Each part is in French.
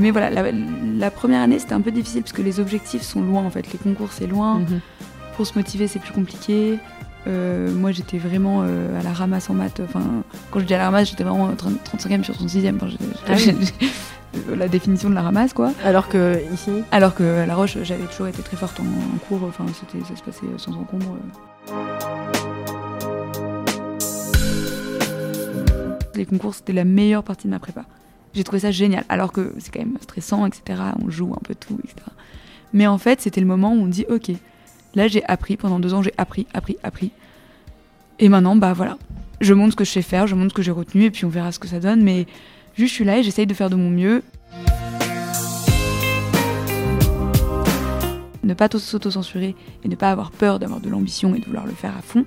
mais voilà, la, première année c'était un peu difficile parce que les objectifs sont loin en fait. Les concours c'est loin. Mhm. Pour se motiver c'est plus compliqué. Euh, moi j'étais vraiment euh, à la ramasse en maths. Enfin, quand je dis à la ramasse, j'étais vraiment 35e sur 36e. Ah la définition de la ramasse quoi. Alors que ici? Alors que à La Roche j'avais toujours été très forte en, cours. Enfin, ça se passait sans encombre. Les concours c'était la meilleure partie de ma prépa. J'ai trouvé ça génial. Alors que c'est quand même stressant, etc. On joue un peu tout, etc. Mais en fait, c'était le moment où on dit Ok, là j'ai appris, pendant deux ans j'ai appris, appris, appris. Et maintenant, bah voilà. Je montre ce que je sais faire, je montre ce que j'ai retenu, et puis on verra ce que ça donne. Mais juste, je suis là et j'essaye de faire de mon mieux. Ne pas s'auto-censurer et ne pas avoir peur d'avoir de l'ambition et de vouloir le faire à fond.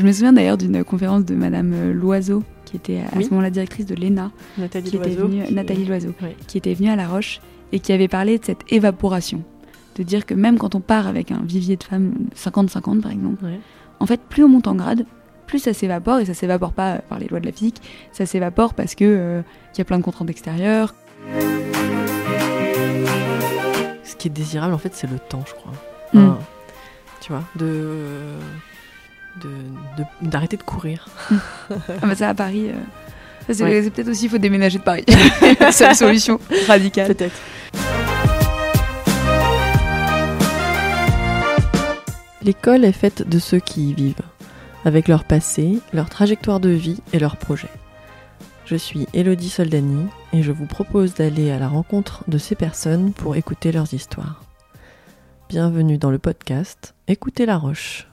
Je me souviens d'ailleurs d'une conférence de Madame euh, Loiseau, qui était à ce moment la directrice de l'ENA, Nathalie qui Loiseau, Nathalie Loiseau, qui était venue à La Roche et qui avait parlé de cette évaporation. De dire que même quand on part avec un vivier de femmes 50-50 par exemple, en fait, plus on monte en grade, plus ça s'évapore, et ça s'évapore pas par les lois de la physique, ça s'évapore parce que euh, y a plein de contraintes extérieures. Ce qui est désirable en fait, c'est le temps, je crois. Mm. tu vois, de d'arrêter de, courir. ah bah ça à Paris, euh, c'est peut-être aussi il faut déménager de Paris. c'est la solution radicale. Peut-être. L'école est faite de ceux qui y vivent, avec leur passé, leur trajectoire de vie et leurs projets. Je suis Elodie Soldani et je vous propose d'aller à la rencontre de ces personnes pour écouter leurs histoires. Bienvenue dans le podcast Écoutez la Roche.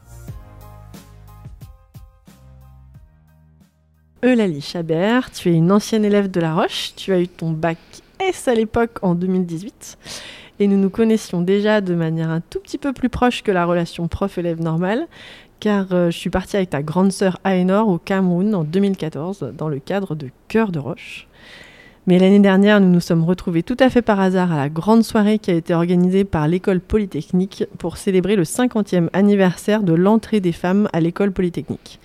Eulalie Chabert, tu es une ancienne élève de La Roche, tu as eu ton bac S à l'époque en 2018 et nous nous connaissions déjà de manière un tout petit peu plus proche que la relation prof-élève normale car euh, je suis partie avec ta grande sœur Aénor au Cameroun en 2014 dans le cadre de Cœur de Roche. Mais l'année dernière, nous nous sommes retrouvés tout à fait par hasard à la grande soirée qui a été organisée par l'école polytechnique pour célébrer le 50e anniversaire de l'entrée des femmes à l'école polytechnique.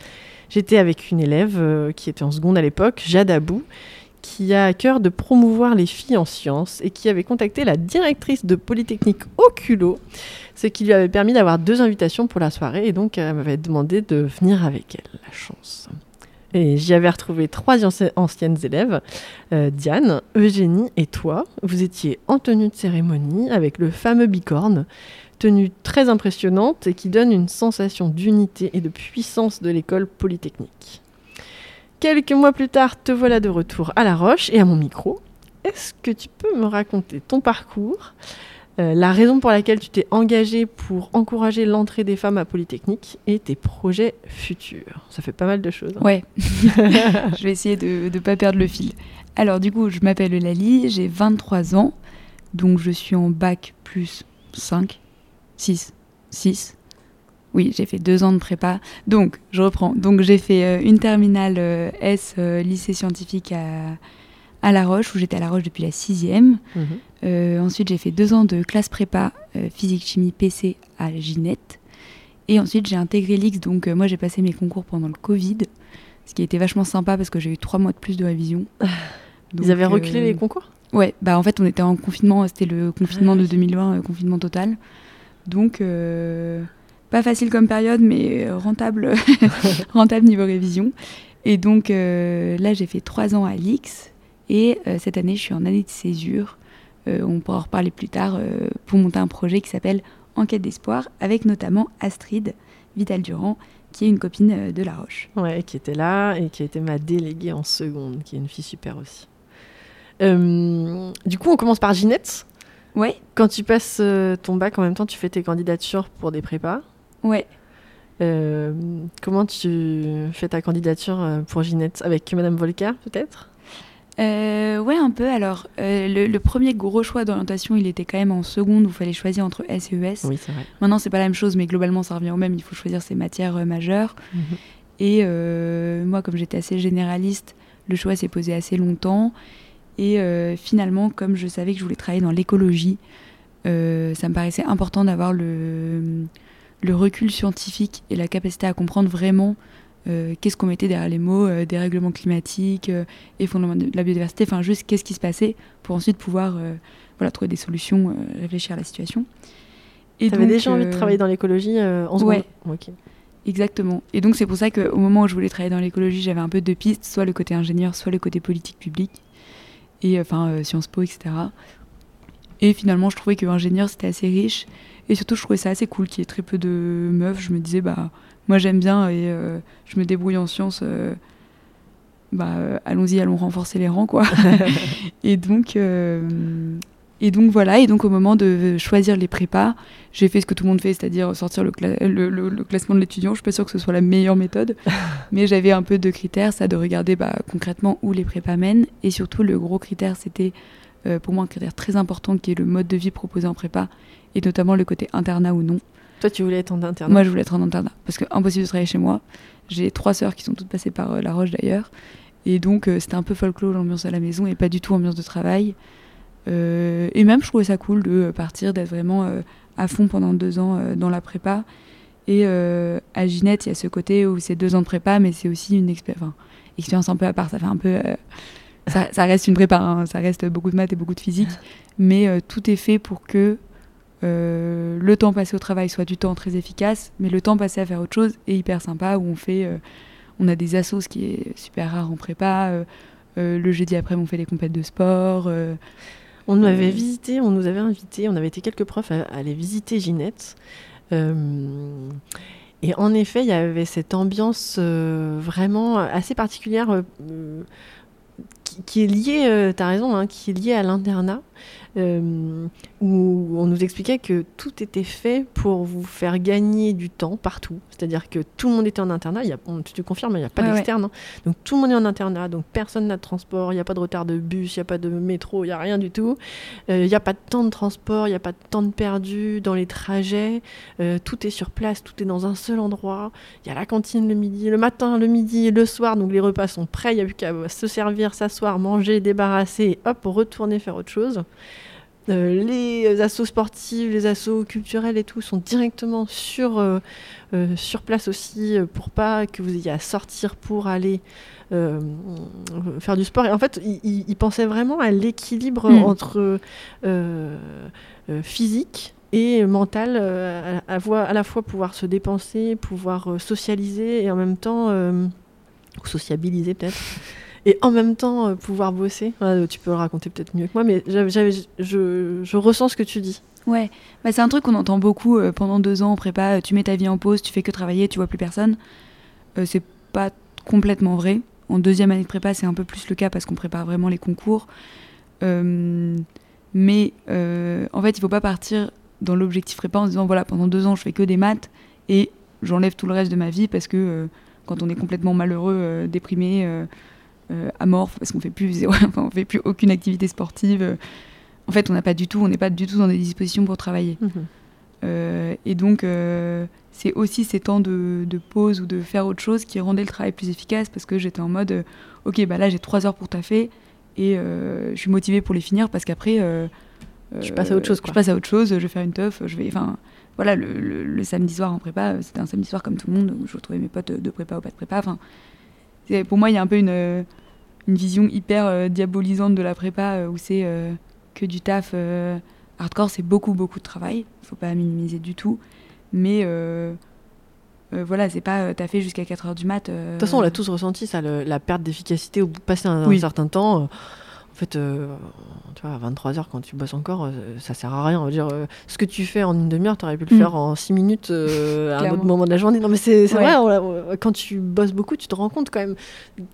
J'étais avec une élève euh, qui était en seconde à l'époque, Jade Abou, qui a à cœur de promouvoir les filles en sciences et qui avait contacté la directrice de Polytechnique au ce qui lui avait permis d'avoir deux invitations pour la soirée et donc elle m'avait demandé de venir avec elle. La chance. Et j'y avais retrouvé trois anciennes élèves, euh, Diane, Eugénie et toi. Vous étiez en tenue de cérémonie avec le fameux bicorne tenue très impressionnante et qui donne une sensation d'unité et de puissance de l'école polytechnique. Quelques mois plus tard, te voilà de retour à La Roche et à mon micro. Est-ce que tu peux me raconter ton parcours, euh, la raison pour laquelle tu t'es engagée pour encourager l'entrée des femmes à Polytechnique et tes projets futurs? Ça fait pas mal de choses. Hein. Ouais, je vais essayer de ne pas perdre le fil. Alors du coup, je m'appelle Lali, j'ai 23 ans, donc je suis en bac plus 5 6. 6. Oui, j'ai fait deux ans de prépa. Donc, je reprends. Donc, j'ai fait euh, une terminale euh, S, euh, lycée scientifique à, à, La Roche, où j'étais à La Roche depuis la sixième. Mhm. ensuite, j'ai fait deux ans de classe prépa physique, chimie, PC à Ginette. Et ensuite, j'ai intégré l'X. Donc, moi, j'ai passé mes concours pendant le Covid, ce qui a été vachement sympa parce que j'ai eu trois mois de plus de révision. Ils avaient reculé les concours? Ouais, bah en fait, on était en confinement. C'était le confinement de 2020, confinement total. Donc, euh, pas facile comme période, mais rentable, rentable niveau révision. Et donc, euh, là, j'ai fait trois ans à l'IX. Et euh, cette année, je suis en année de césure. on pourra en reparler plus tard pour monter un projet qui s'appelle Enquête d'espoir, avec notamment Astrid Vital Durand, qui est une copine de La Roche. Ouais, qui était là et qui a été ma déléguée en seconde, qui est une fille super aussi. du coup, on commence par Ginette. Ouais. Quand tu passes euh, ton bac, en même temps, tu fais tes candidatures pour des prépas. Ouais. Euh, comment tu fais ta candidature euh, pour Ginette? Avec Madame Volcker, peut-être? Ouais, un peu. Alors, le, premier gros choix d'orientation, il était quand même en seconde où il fallait choisir entre S et ES. Oui, c'est vrai. Maintenant, c'est pas la même chose, mais globalement, ça revient au même. Il faut choisir ses matières majeures. Mhm. Et moi, comme j'étais assez généraliste, le choix s'est posé assez longtemps. Et euh, finalement, comme je savais que je voulais travailler dans l'écologie, euh, ça me paraissait important d'avoir le, le, recul scientifique et la capacité à comprendre vraiment qu'est-ce qu'on mettait derrière les mots, dérèglement climatique, effondrement de la biodiversité, enfin juste qu'est-ce qui se passait pour ensuite pouvoir voilà, trouver des solutions, réfléchir à la situation. Et avais déjà envie de travailler dans l'écologie en seconde ouais. Exactement. Et donc c'est pour ça qu'au moment où je voulais travailler dans l'écologie, j'avais un peu deux pistes, soit le côté ingénieur, soit le côté politique publique, et enfin euh, Sciences Po, etc. Et finalement, je trouvais que ingénieur c'était assez riche, et surtout je trouvais ça assez cool qu'il y ait très peu de meufs. Je me disais bah moi j'aime bien et euh, je me débrouille en sciences. Euh, bah allons-y, allons renforcer les rangs quoi. et donc et donc voilà, et donc au moment de choisir les prépas, j'ai fait ce que tout le monde fait, c'est-à-dire sortir le, classement de l'étudiant. Je suis pas sûre que ce soit la meilleure méthode, mais j'avais un peu de critères, ça de regarder bah, concrètement où les prépas mènent, et surtout le gros critère, c'était euh, pour moi un critère très important qui est le mode de vie proposé en prépa, et notamment le côté internat ou non. Toi, tu voulais être en internat Moi, je voulais être en internat, parce que impossible de travailler chez moi. J'ai trois sœurs qui sont toutes passées par euh, La Roche d'ailleurs, et donc euh, c'était un peu folklore l'ambiance à la maison et pas du tout ambiance de travail. Euh, et même, je trouvais ça cool de partir, d'être vraiment euh, à fond pendant deux ans euh, dans la prépa. Et à Ginette, il y a ce côté où c'est deux ans de prépa, mais c'est aussi une expérience un peu à part. Ça fait un peu. Ça, reste une prépa, hein. ça reste beaucoup de maths et beaucoup de physique, mais tout est fait pour que le temps passé au travail soit du temps très efficace, mais le temps passé à faire autre chose est hyper sympa, où on fait, on a des assos, ce qui est super rare en prépa. le jeudi après, on fait des compètes de sport. On nous avait visité, on nous avait invité, on avait été quelques profs à, aller visiter Ginette. Euh, et en effet, il y avait cette ambiance euh, vraiment assez particulière euh, qui, est liée, tu as raison, hein, qui est liée à l'internat. Euh, où on nous expliquait que tout était fait pour vous faire gagner du temps partout. C'est-à-dire que tout le monde était en internat. Y a, tu te confirmes, il n'y a pas d'externe. Hein. Donc tout le monde est en internat. Donc personne n'a de transport. Il n'y a pas de retard de bus. Il n'y a pas de métro. Il n'y a rien du tout. Euh, il n'y a pas de temps de transport. Il n'y a pas de temps de perdu dans les trajets. Euh, tout est sur place. Tout est dans un seul endroit. Il y a la cantine le midi, le matin, le midi, le soir. Donc les repas sont prêts. Il n'y a plus qu'à se servir, s'asseoir, manger, débarrasser et hop, retourner faire autre chose. Euh, les assos sportifs, les assos culturels et tout sont directement sur, euh, euh, sur place aussi pour pas que vous ayez à sortir pour aller faire du sport. Et en fait, ils pensaient vraiment à l'équilibre hmm. entre physique et mental, à, à, la fois pouvoir se dépenser, pouvoir socialiser et en même temps, ou sociabiliser peut-être et en même temps euh, pouvoir bosser. tu peux le raconter peut-être mieux que moi, mais je, ressens ce que tu dis. Ouais, bah, c'est un truc qu'on entend beaucoup euh, pendant deux ans en prépa. Euh, tu mets ta vie en pause, tu fais que travailler, tu vois plus personne. c'est pas complètement vrai. En deuxième année de prépa, c'est un peu plus le cas parce qu'on prépare vraiment les concours. mais en fait, il faut pas partir dans l'objectif prépa en disant voilà, pendant deux ans, je fais que des maths et j'enlève tout le reste de ma vie parce que quand on est complètement malheureux, déprimé, euh, amorphe parce qu'on fait plus enfin, on fait plus aucune activité sportive. En fait, on n'a pas du tout, on n'est pas du tout dans des dispositions pour travailler. Mhm. Euh, et donc, euh, c'est aussi ces temps de, pause ou de faire autre chose qui rendaient le travail plus efficace parce que j'étais en mode, ok, bah là j'ai trois heures pour taffer et je suis motivée pour les finir parce qu'après, je passe à autre chose. Je passe à autre chose, je vais faire une teuf, je vais, enfin, voilà, le, samedi soir en prépa, c'était un samedi soir comme tout le monde, où je retrouvais mes potes de prépa ou pas de prépa. Enfin, pour moi, il y a un peu une une vision hyper euh, diabolisante de la prépa euh, où c'est euh, que du taf hardcore, c'est beaucoup, beaucoup de travail. Il faut pas minimiser du tout. Mais voilà, c'est pas t'as fait jusqu'à 4 heures du mat. De toute façon, on l'a tous ressenti, ça, la perte d'efficacité au bout de passer un, certain temps. En fait, euh, tu vois, à 23h, quand tu bosses encore, euh, ça sert à rien. On va dire, euh, ce que tu fais en une demi-heure, tu aurais pu le mm. faire en 6 minutes à un autre moment de la journée. Non, mais c'est vrai, quand tu bosses beaucoup, tu te rends compte quand même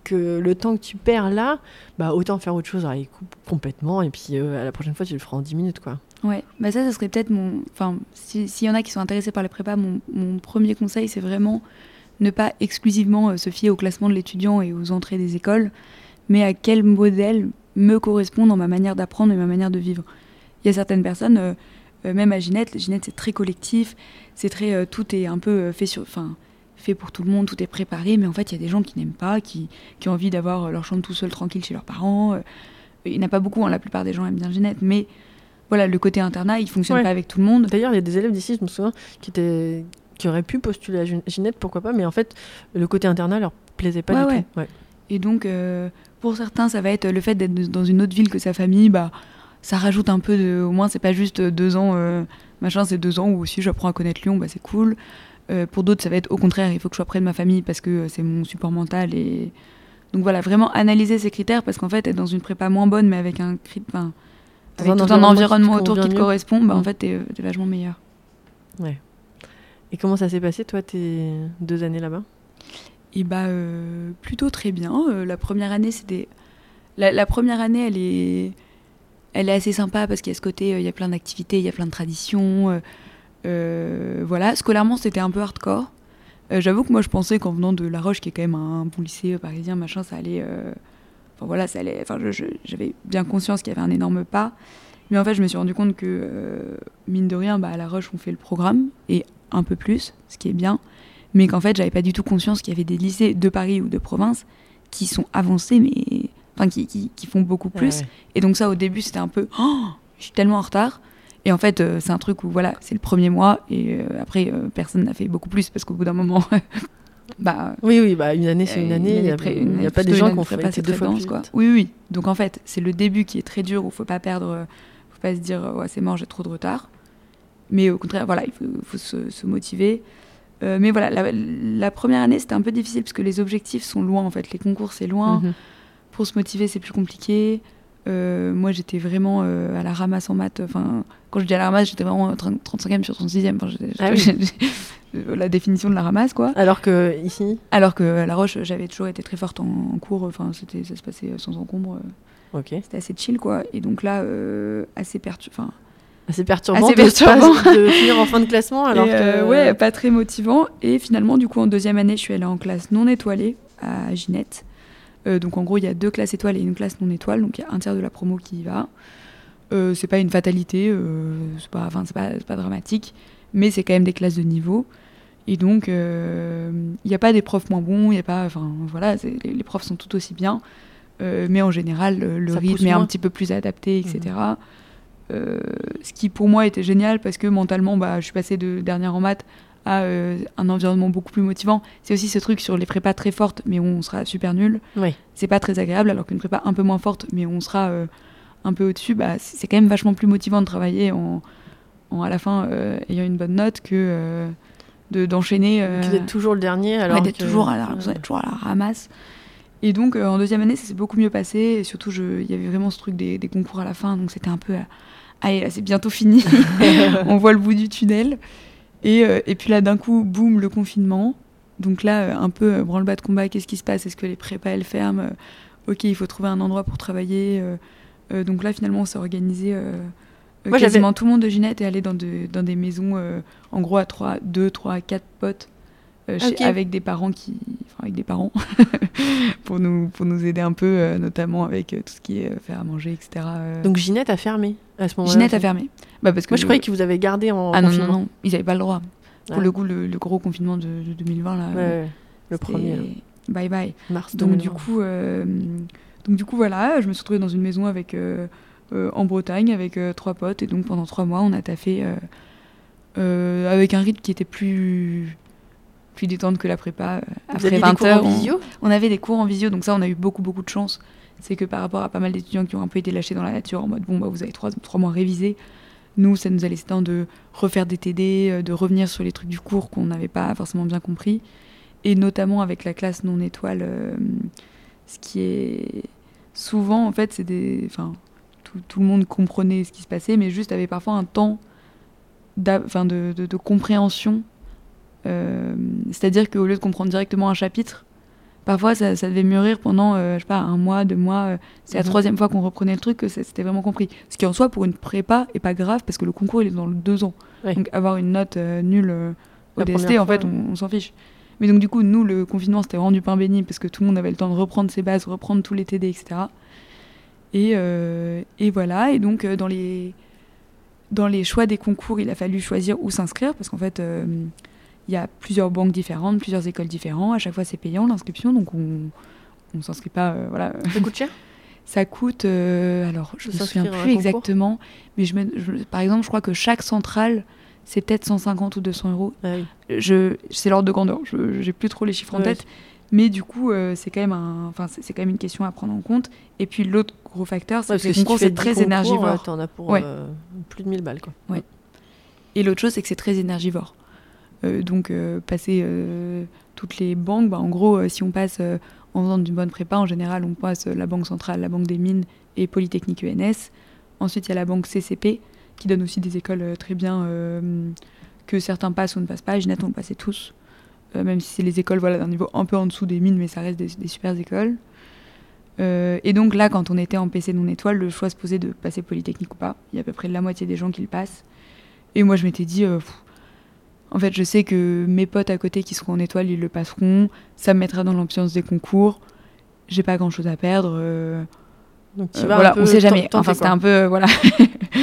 que le temps que tu perds là, bah, autant faire autre chose, il coupe complètement. Et puis, à la prochaine fois, tu le feras en 10 minutes, quoi. Ouais, bah ça, ça serait peut-être mon. Enfin, s'il y en a qui sont intéressés par les prépas, mon, mon premier conseil, c'est vraiment ne pas exclusivement se fier au classement de l'étudiant et aux entrées des écoles, mais à quel modèle me correspond dans ma manière d'apprendre et ma manière de vivre. Il y a certaines personnes, euh, euh, même à Ginette, Ginette c'est très collectif, c'est très, euh, tout est un peu fait sur, enfin, fait pour tout le monde, tout est préparé, mais en fait il y a des gens qui n'aiment pas, qui, qui, ont envie d'avoir leur chambre tout seul tranquille chez leurs parents. il n'y en a pas beaucoup, hein, la plupart des gens aiment bien Ginette, mais voilà, le côté internat, il fonctionne pas avec tout le monde. D'ailleurs, il y a des élèves d'ici, je me souviens, qui étaient qui auraient pu postuler à Ginette, pourquoi pas, mais en fait, le côté internat leur plaisait pas du tout. Et donc, euh, pour certains, ça va être le fait d'être dans une autre ville que sa famille, bah, ça rajoute un peu de. Au moins, c'est pas juste deux ans, euh, machin, c'est deux ans où aussi j'apprends à connaître Lyon, bah, c'est cool. Euh, pour d'autres, ça va être au contraire, il faut que je sois près de ma famille parce que c'est mon support mental. Et... Donc voilà, vraiment analyser ces critères parce qu'en fait, être dans une prépa moins bonne, mais avec un, avec tout un environnement autour qui te correspond, bah, en mm. fait, t'es es vachement meilleur. Ouais. Et comment ça s'est passé, toi, tes deux années là-bas? Et bah, euh, plutôt très bien. Euh, la première année, c'était. La, première année, elle est, elle est assez sympa parce qu'il y a ce côté, il y a plein d'activités, il y a plein de traditions. Euh, voilà, scolairement, c'était un peu hardcore. J'avoue que moi, je pensais qu'en venant de La Roche, qui est quand même un bon lycée parisien, machin, ça allait. Enfin voilà, ça allait. Enfin, j'avais bien conscience qu'il y avait un énorme pas. Mais en fait, je me suis rendu compte que, mine de rien, bah, à La Roche, on fait le programme. Et un peu plus, ce qui est bien, mais qu'en fait, j'avais pas du tout conscience qu'il y avait des lycées de Paris ou de province qui sont avancés, mais enfin qui, qui, font beaucoup plus. Et donc ça, au début, c'était un peu, oh, je suis tellement en retard. Et en fait, euh, c'est un truc où voilà, c'est le premier mois, et euh, après, euh, personne n'a fait beaucoup plus parce qu'au bout d'un moment. bah, oui, oui, bah, une année, c'est une année. Il n'y a, pas des gens qui ont fait deux fois plus quoi. Oui, oui. Donc en fait, c'est le début qui est très dur où faut pas perdre, faut pas se dire, ouais, c'est mort, j'ai trop de retard. Mais au contraire, voilà, il faut, se, motiver. Euh, mais voilà, la, première année, c'était un peu difficile parce que les objectifs sont loin, en fait. Les concours, c'est loin. Mhm. Pour se motiver, c'est plus compliqué. Euh, moi, j'étais vraiment euh, à la ramasse en maths. Enfin, quand je dis à la ramasse, j'étais vraiment 35e sur 36e. Enfin, ah la définition de la ramasse, quoi. Alors que ici? Alors que à La Roche, j'avais toujours été très forte en, cours. Enfin, ça se passait sans encombre. Ok. C'était assez chill, quoi. Et donc là, assez perturbant. C'est perturbant, de, finir en fin de classement alors euh, Ouais, pas très motivant. Et finalement, du coup, en deuxième année, je suis allée en classe non étoilée à Ginette. Euh, donc en gros, il y a deux classes étoiles et une classe non étoile, donc il y a un tiers de la promo qui y va. Euh, c'est pas une fatalité, c'est pas, enfin, pas, pas, dramatique, mais c'est quand même des classes de niveau. Et donc, il n'y a pas des profs moins bons, il y a pas, enfin voilà, les, les, profs sont tout aussi bien, mais en général, le rythme est un petit peu plus adapté, etc. Euh, ce qui pour moi était génial parce que mentalement, bah, je suis passée de dernière en maths à euh, un environnement beaucoup plus motivant. C'est aussi ce truc sur les prépas très fortes, mais où on sera super nul. Oui. C'est pas très agréable, alors qu'une prépa un peu moins forte, mais où on sera euh, un peu au-dessus, bah, c'est quand même vachement plus motivant de travailler en, en à la fin ayant une bonne note que d'enchaîner. d'être toujours le dernier, alors. d'être toujours, à la, toujours à la ramasse. Et donc, en deuxième année, ça s'est beaucoup mieux passé. Et surtout, il y avait vraiment ce truc des, des concours à la fin. Donc, c'était un peu allez, c'est bientôt fini, on voit le bout du tunnel. Et, euh, et puis là, d'un coup, boum, le confinement. Donc là, euh, un peu euh, branle-bas de combat, qu'est-ce qui se passe? Est-ce que les prépas, elles ferment? Ok, il faut trouver un endroit pour travailler. donc là, finalement, on s'est organisé. Moi, quasiment tout le monde de Ginette est allé dans, de, dans des maisons, en gros, à 3, 2, 3, 4 potes. Avec des parents qui enfin avec des parents pour nous pour nous aider un peu notamment avec tout ce qui est faire à manger etc donc Ginette a fermé à ce moment-là Ginette a fermé. Bah parce que Moi, je croyais qu'ils vous avaient gardé en ah. Non, non, non, ils n'avaient pas le droit. Pour le coup, le, gros confinement de, 2020, là, ouais, le premier. Bye bye. Mars donc, du coup, euh, donc, du coup, voilà, je me suis retrouvée dans une maison avec, euh, euh, en Bretagne avec trois potes. Et donc, pendant trois mois, on a taffé avec un rythme qui était plus plus détente que la prépa. après 20 heures, on, on, avait des cours en visio, donc ça, on a eu beaucoup, beaucoup de chance c'est que par rapport à pas mal d'étudiants qui ont un peu été lâchés dans la nature en mode bon bah vous avez trois, trois mois révisés, nous ça nous a laissé temps de refaire des TD, euh, de revenir sur les trucs du cours qu'on n'avait pas forcément bien compris, et notamment avec la classe non étoile, euh, ce qui est souvent en fait c'est des, enfin tout, tout, le monde comprenait ce qui se passait, mais juste avait parfois un temps de, de, de, compréhension. Euh, c'est-à-dire qu'au lieu de comprendre directement un chapitre, parfois ça, devait mûrir pendant, euh, je sais pas, un mois, deux mois. Euh, c'est la mhm. troisième fois qu'on reprenait le truc que c'était vraiment compris. Ce qui en soi, pour une prépa, est pas grave parce que le concours, il est dans le deux ans. Donc avoir une note nulle au DST, en fait, on, s'en fiche. Mais donc du coup, nous, le confinement, c'était vraiment du pain béni parce que tout le monde avait le temps de reprendre ses bases, reprendre tous les TD, etc. Et, et voilà, et donc dans les, dans les choix des concours, il a fallu choisir où s'inscrire parce qu'en fait il y a plusieurs banques différentes, plusieurs écoles différentes. À chaque fois, c'est payant l'inscription, donc on ne s'inscrit pas. Euh, voilà. Ça coûte cher? Ça coûte. Euh, alors, je ne me souviens plus exactement, mais je, par exemple, je crois que chaque centrale, c'est peut-être 150 ou 200 euros. Ah oui. Je, c'est l'ordre de grandeur. Je j'ai plus trop les chiffres en Ouais. tête. Mais du coup, euh, c'est quand même un, c'est quand même une question à prendre en compte. Et puis l'autre gros facteur, c'est Ouais, que les si tu concours c'est 10 très concours, énergivore. euh, T'en as pour Ouais. plus de 1000 balles, quoi. Et l'autre chose, c'est que c'est très énergivore. Euh, donc, euh, passer euh, toutes les banques, bah, en gros, si on passe en faisant d'une bonne prépa, en général, on passe la Banque centrale, la Banque des mines et Polytechnique ENS. Ensuite, il y a la Banque CCP, qui donne aussi des écoles très bien que certains passent ou ne passent pas. Ginette, on passait tous. Même si c'est les écoles d'un niveau un peu en dessous des mines, mais ça reste des, des super écoles. Et donc là, quand on était en PC non étoile, le choix se posait de passer Polytechnique ou pas. Il y a à peu près la moitié des gens qui le passent. Et moi, je m'étais dit, en fait, je sais que mes potes à côté qui seront en étoile, ils le passeront. Ça me mettra dans l'ambiance des concours. J'ai pas grand chose à perdre. euh, Donc, tu euh, vas voilà, un peu on sait jamais. Enfin, c'était un peu. euh, voilà.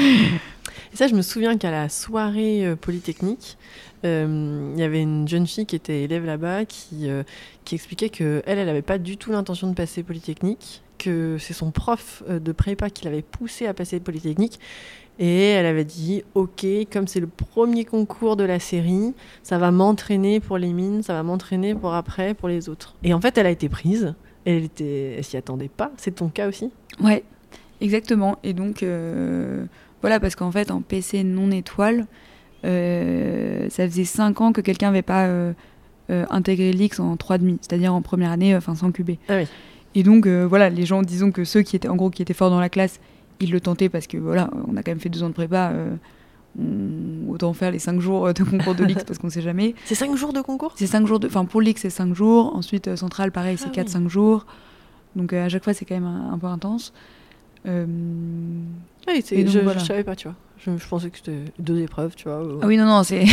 Et ça, je me souviens qu'à la soirée polytechnique, euh, il y avait une jeune fille qui était élève là-bas qui, euh, qui expliquait que elle, elle n'avait pas du tout l'intention de passer polytechnique, que c'est son prof de prépa qui l'avait poussée à passer polytechnique. Et elle avait dit, ok, comme c'est le premier concours de la série, ça va m'entraîner pour les mines, ça va m'entraîner pour après, pour les autres. Et en fait, elle a été prise. Elle était, elle s'y attendait pas. C'est ton cas aussi? Ouais, exactement. Et donc, euh, voilà, parce qu'en fait, en PC non étoile, euh, ça faisait 5 ans que quelqu'un n'avait pas euh, intégré l'X en 3,5, c'est-à-dire en première année, enfin sans QB. Ah oui. Et donc, voilà, les gens, disons que ceux qui étaient, en gros, qui étaient forts dans la classe, ils le tentaient parce que, voilà, on a quand même fait deux ans de prépa. euh, on- autant faire les 5 jours de concours de l'X parce qu'on sait jamais. C'est cinq jours de concours? C'est 5 jours de. Enfin, pour l'X, c'est 5 jours. Ensuite, euh, Centrale, pareil, c'est Ah 4-5 jours. Donc, euh, à chaque fois, c'est quand même un, un peu intense. Euh, Oui, c'est- Et donc, je, voilà. je savais pas, tu vois. Je, je pensais que c'était deux épreuves, tu vois. Ah oui, non, non, c'est.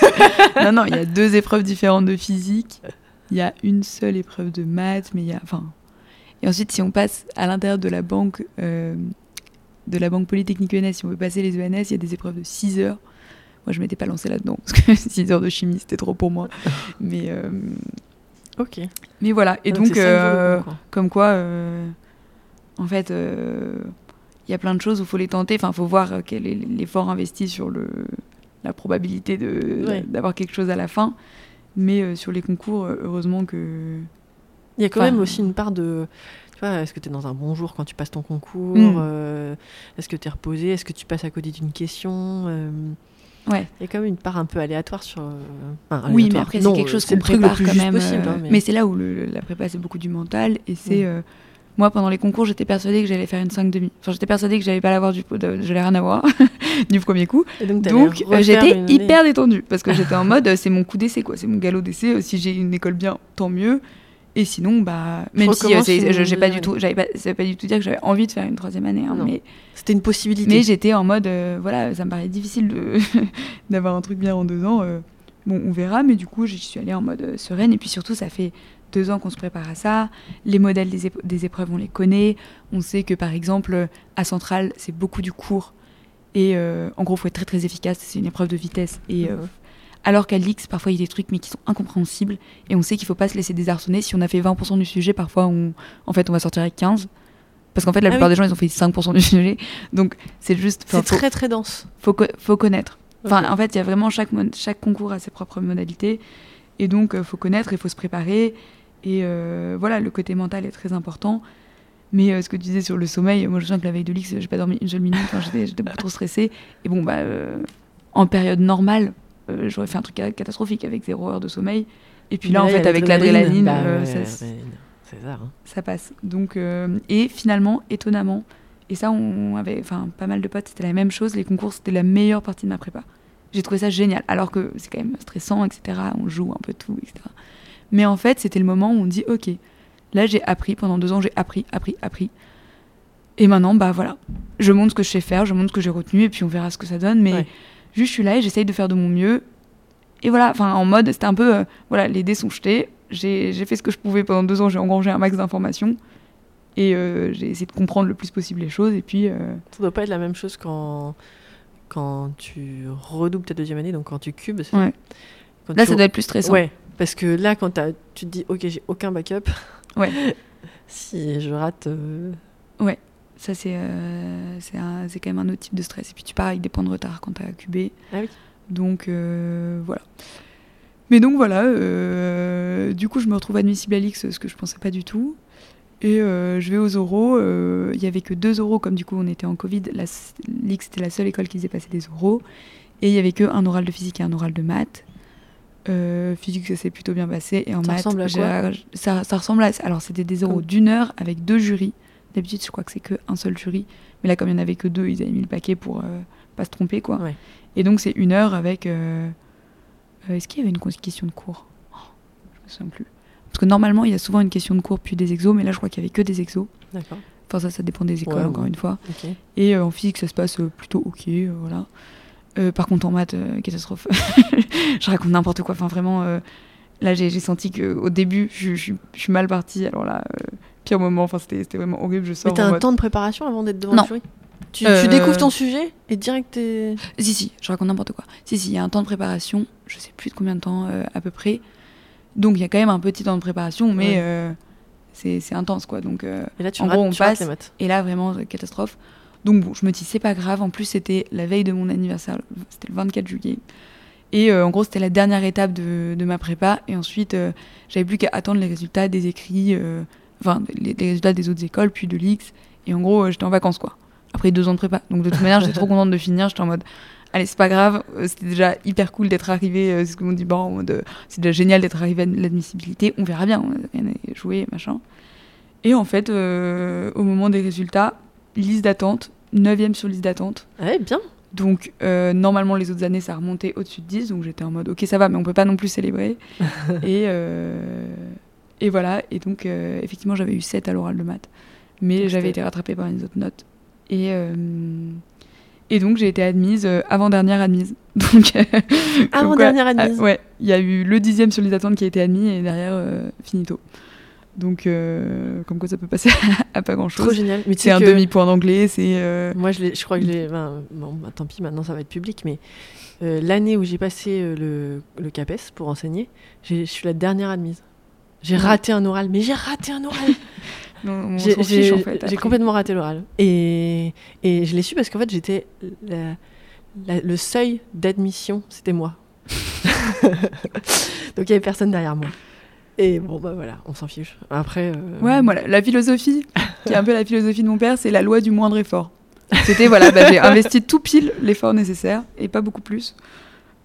non, non, il y a deux épreuves différentes de physique. Il y a une seule épreuve de maths, mais il y a. Enfin. Et ensuite, si on passe à l'intérieur de la banque. euh, de la banque polytechnique ENS, si on veut passer les ENS, il y a des épreuves de 6 heures. Moi, je m'étais pas lancée là-dedans, parce que 6 heures de chimie, c'était trop pour moi. Mais, euh, Ok. mais voilà. Et donc, euh, concours. comme quoi, euh, en fait, euh, il y a plein de choses où il faut les tenter. Enfin, il faut voir quel est l'effort investi sur le, la probabilité Ouais. d'avoir quelque chose à la fin. Mais euh, sur les concours, heureusement que. Il y a quand enfin, même aussi une part de. Tu vois, est-ce que tu es dans un bon jour quand tu passes ton concours Mm. euh, Est-ce que tu es reposé Est-ce que tu passes à côté d'une question euh, Ouais. Il y a quand même une part un peu aléatoire sur. euh, enfin, Oui, mais après, c'est quelque chose qu'on prépare quand même. possible. hein, mais mais... c'est là où le- la prépa, c'est beaucoup du mental. Et c'est. Mm. moi, pendant les concours, j'étais persuadée que j'allais faire une 5,5. Enfin, j'étais persuadée que j'allais pas l'avoir du. de- J'allais rien avoir du premier coup. Et donc, Donc, j'étais hyper détendue parce que j'étais en mode c'est mon coup d'essai quoi, c'est mon galop d'essai. Si j'ai une école bien, tant mieux. Et sinon, bah, même si euh, j'ai pas du tout, j'avais pas, ça veut pas du tout dire que j'avais envie de faire une troisième année, hein, mais, C'était une possibilité. mais j'étais en mode euh, voilà, ça me paraît difficile d'avoir un truc bien en deux ans. euh, bon, on verra, mais du coup, j'y suis allée en mode euh, sereine. Et puis surtout, ça fait deux ans qu'on se prépare à ça. Les modèles des, des épreuves, on les connaît. On sait que par exemple, à Centrale, c'est beaucoup du cours. Et en gros, faut être très très efficace. C'est une épreuve de vitesse. Et Mhm. Alors qu'à l'X, parfois, il y a des trucs mais qui sont incompréhensibles. Et on sait qu'il faut pas se laisser désarçonner. Si on a fait 20% du sujet, parfois, on, en fait, on va sortir avec 15. Parce qu'en fait, la Ah plupart oui. des gens, ils ont fait 5% du sujet. Donc, c'est juste. C'est très très dense. faut, co- faut connaître. Enfin, en fait, il y a vraiment chaque, chaque concours a ses propres modalités. Et donc, il faut connaître, il faut se préparer. Et euh, voilà, le côté mental est très important. Mais euh, ce que tu disais sur le sommeil, moi je sens que la veille de l'X, j'ai pas dormi une seule minute. J'étais, beaucoup trop stressée. Et bon, bah, euh, en période normale, euh, j'aurais fait un truc ca- catastrophique avec zéro heure de sommeil. Et puis là, en fait, avec l'adrénaline, bah, euh, ouais, ça, hein. passe. Donc, euh, et finalement, étonnamment, et ça, on avait, enfin, pas mal de potes, c'était la même chose. Les concours, c'était la meilleure partie de ma prépa. J'ai trouvé ça génial, alors que c'est quand même stressant, etc. On joue un peu tout, etc. Mais en fait, c'était le moment où on dit, ok, là, j'ai appris pendant deux ans, j'ai appris, appris, appris. Et maintenant, bah voilà, je montre ce que je sais faire, je montre ce que j'ai retenu, et puis on verra ce que ça donne. Mais Ouais. Juste, je suis là et j'essaye de faire de mon mieux. Et voilà, enfin, en mode, c'était un peu, euh, voilà, les dés sont jetés. J'ai fait ce que je pouvais pendant deux ans, j'ai engrangé un max d'informations. Et euh, j'ai essayé de comprendre le plus possible les choses. Et puis, euh, Ça doit pas être la même chose quand, quand tu redoubles ta deuxième année, donc quand tu cubes. Ouais. Quand là, tu- ça doit être plus stressant. Ouais, parce que là, quand tu te dis, ok, j'ai aucun backup. Ouais. si je rate. euh, Ça, c'est euh, c'est quand même un autre type de stress. Et puis, tu pars avec des points de retard quand tu as cubé. Ah oui. Donc voilà. Mais donc voilà, du coup je me retrouve admissible à l'X, ce que je pensais pas du tout. Et je vais aux oraux. Il y avait que deux oraux, comme du coup on était en Covid. L'X était la seule école qui faisait passer des oraux. Et il y avait que un oral de physique et un oral de maths. Euh, physique, ça s'est plutôt bien passé. Et en ça maths, ressemble à quoi ça, ça, ressemble à. Alors, c'était des euros d'une heure avec deux jurys. D'habitude, je crois que c'est qu'un seul jury. Mais là, comme il n'y en avait que deux, ils avaient mis le paquet pour euh, pas se tromper, quoi. Et donc, c'est une heure avec. Euh, est-ce qu'il y avait une question de cours? Oh, Je me souviens plus. Parce que normalement, il y a souvent une question de cours puis des exos, mais là, je crois qu'il y avait que des exos. D'accord. Enfin, ça, ça dépend des écoles, encore une fois. Et en physique, ça se passe plutôt ok, voilà. Euh, par contre, en maths, euh, catastrophe. je raconte n'importe quoi. Enfin, vraiment, euh, là, j'ai senti qu'au début, je, suis mal partie. Alors là, pire moment, enfin, c'était vraiment horrible. Je sors. Mais t'as un temps de préparation avant d'être devant le jury? Tu, découvres ton sujet et direct t'es. Si, si, je raconte n'importe quoi. Si, si, il y a un temps de préparation. Je sais plus de combien de temps à peu près. Donc, il y a quand même un petit temps de préparation, mais c'est intense, quoi. Donc, et là, tu en gros, on passe. Et là, vraiment, catastrophe. Donc bon, je me dis, c'est pas grave. En plus, c'était la veille de mon anniversaire, c'était le 24 juillet. Et euh, en gros, c'était la dernière étape de, ma prépa. Et ensuite, euh, j'avais plus qu'à attendre les résultats des écrits, euh, enfin, les, résultats des autres écoles, puis de l'X. Et en gros, j'étais en vacances, quoi. Après deux ans de prépa. Donc de toute manière, j'étais trop contente de finir. J'étais en mode, allez, c'est pas grave. C'était déjà hyper cool d'être arrivé. c'est ce que m'ont dit, bon, c'est déjà génial d'être arrivé à l'admissibilité. On verra bien. On a joué, machin. Et en fait, au moment des résultats, liste d'attente, 9 sur liste d'attente. Ouais, bien. Donc, euh, normalement, les autres années, ça remontait au-dessus de 10. Donc, j'étais en mode, ok, ça va, mais on peut pas non plus célébrer. et, euh, et voilà. Et donc, euh, effectivement, j'avais eu 7 à l'oral de maths. Mais j'avais été rattrapée par les autres notes. Et, et donc, j'ai été admise, avant-dernière admise. Donc, avant-dernière admise Ouais, il y a eu le dixième sur liste d'attente qui a été admis et derrière, finito. Donc, euh, comme quoi ça peut passer à pas grand chose. Trop génial. C'est un demi-point d'anglais. C'est. Euh, Moi, je, je crois que j'ai. bon, bah, tant pis, maintenant ça va être public, mais euh, l'année où j'ai passé le, le, CAPES pour enseigner, je suis la dernière admise. J'ai raté un oral, mais j'ai raté un oral. j'ai en fait, complètement raté l'oral. Et, et, je l'ai su parce qu'en fait, j'étais. le seuil d'admission, c'était moi. Donc il n'y avait personne derrière moi. Et bon, bah voilà, on s'en fiche. Après. Euh, ouais, moi, la, philosophie, qui est un peu la philosophie de mon père, c'est la loi du moindre effort. C'était, voilà, bah, j'ai investi tout pile l'effort nécessaire et pas beaucoup plus.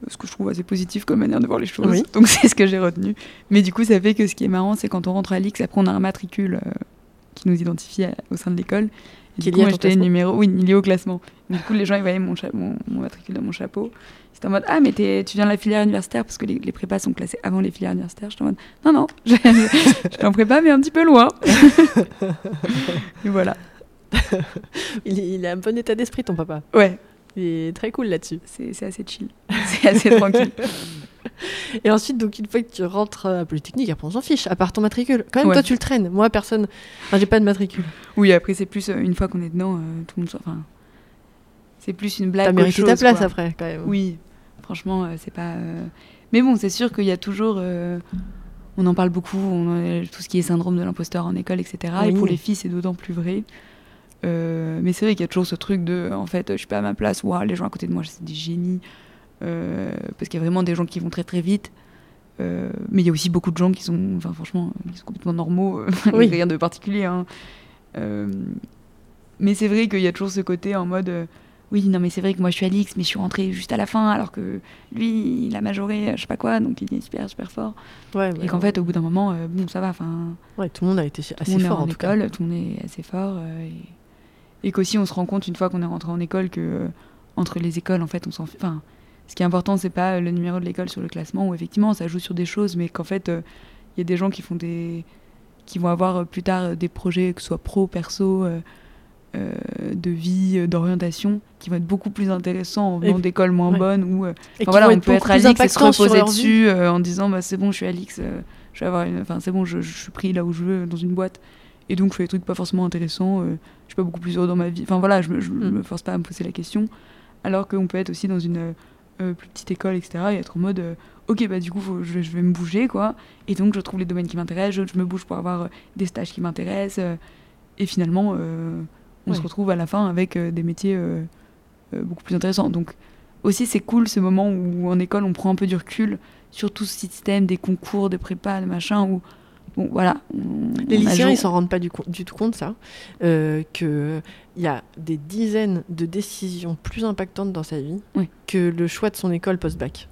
Ce que je trouve assez positif comme manière de voir les choses. Donc c'est ce que j'ai retenu. Mais du coup, ça fait que ce qui est marrant, c'est quand on rentre à l'X, après on a un matricule euh, qui nous identifie au sein de l'école. Qui est lié numéro, oui, lié au classement. Du coup, les gens, ils voyaient mon, mon, mon matricule dans mon chapeau. C'était en mode Ah, mais tu viens de la filière universitaire parce que les, les, prépas sont classés avant les filières universitaires. J'étais en mode Non, non, je suis en prépa, mais un petit peu loin. Et voilà. il, il a un bon état d'esprit, ton papa. Ouais. Il est très cool là-dessus. C'est assez chill. C'est assez tranquille. Et ensuite, donc, une fois que tu rentres à Polytechnique, après on s'en fiche, à part ton matricule. Quand même, toi, tu le traînes. Moi, personne. Enfin, j'ai pas de matricule. Oui, après, c'est plus euh, une fois qu'on est dedans, euh, tout le monde. Enfin, c'est plus une blague. T'as mérité ta place après, quand même. Oui, franchement, euh, c'est pas. Mais bon, c'est sûr qu'il y a toujours. On en parle beaucoup, on, tout ce qui est syndrome de l'imposteur en école, etc. Et pour les filles, c'est d'autant plus vrai. mais c'est vrai qu'il y a toujours ce truc de, en fait, je suis pas à ma place, ou les gens à côté de moi, c'est des génies. Euh, parce qu'il y a vraiment des gens qui vont très très vite. Euh, mais il y a aussi beaucoup de gens qui sont, enfin, franchement, qui sont complètement normaux, euh, rien de particulier. Hein. mais c'est vrai qu'il y a toujours ce côté en mode oui, non, mais c'est vrai que moi je suis Alix, mais je suis rentrée juste à la fin, alors que lui, il a majoré, je sais pas quoi, donc il est super, super fort. Ouais, et qu'en fait, au bout d'un moment, bon, ça va. Enfin, ouais, tout le monde a été assez fort en, école, tout le monde est assez fort. et, et qu'aussi, on se rend compte une fois qu'on est rentré en école que entre les écoles, en fait, on s'en. Enfin, ce qui est important, c'est pas le numéro de l'école sur le classement, où effectivement ça joue sur des choses, mais qu'en fait, il euh, y a des gens qui font des qui vont avoir euh, plus tard euh, des projets, que ce soit pro, perso, de vie, d'orientation, qui vont être beaucoup plus intéressants en venant d'écoles moins bonnes, ou voilà, on peut être à l'X et se reposer dessus en disant bah, c'est bon, je suis à l'X, je vais avoir une... enfin c'est bon, je, suis pris là où je veux dans une boîte, et donc je fais des trucs pas forcément intéressants, je suis pas beaucoup plus heureux dans ma vie, enfin voilà, je, me, mm. me force pas à me poser la question, alors qu'on peut être aussi dans une euh, plus petite école, etc. Et être en mode, euh, ok, bah du coup, je, vais me bouger, quoi. Et donc, je trouve les domaines qui m'intéressent, je, me bouge pour avoir euh, des stages qui m'intéressent. et finalement, on se retrouve à la fin avec des métiers beaucoup plus intéressants. Donc, aussi c'est cool ce moment où en école on prend un peu du recul sur tout ce système des concours, des prépas, de machin, où voilà. les lycéens ils s'en rendent pas du, du, tout compte ça, euh, qu'il y a des dizaines de décisions plus impactantes dans sa vie que le choix de son école post-bac.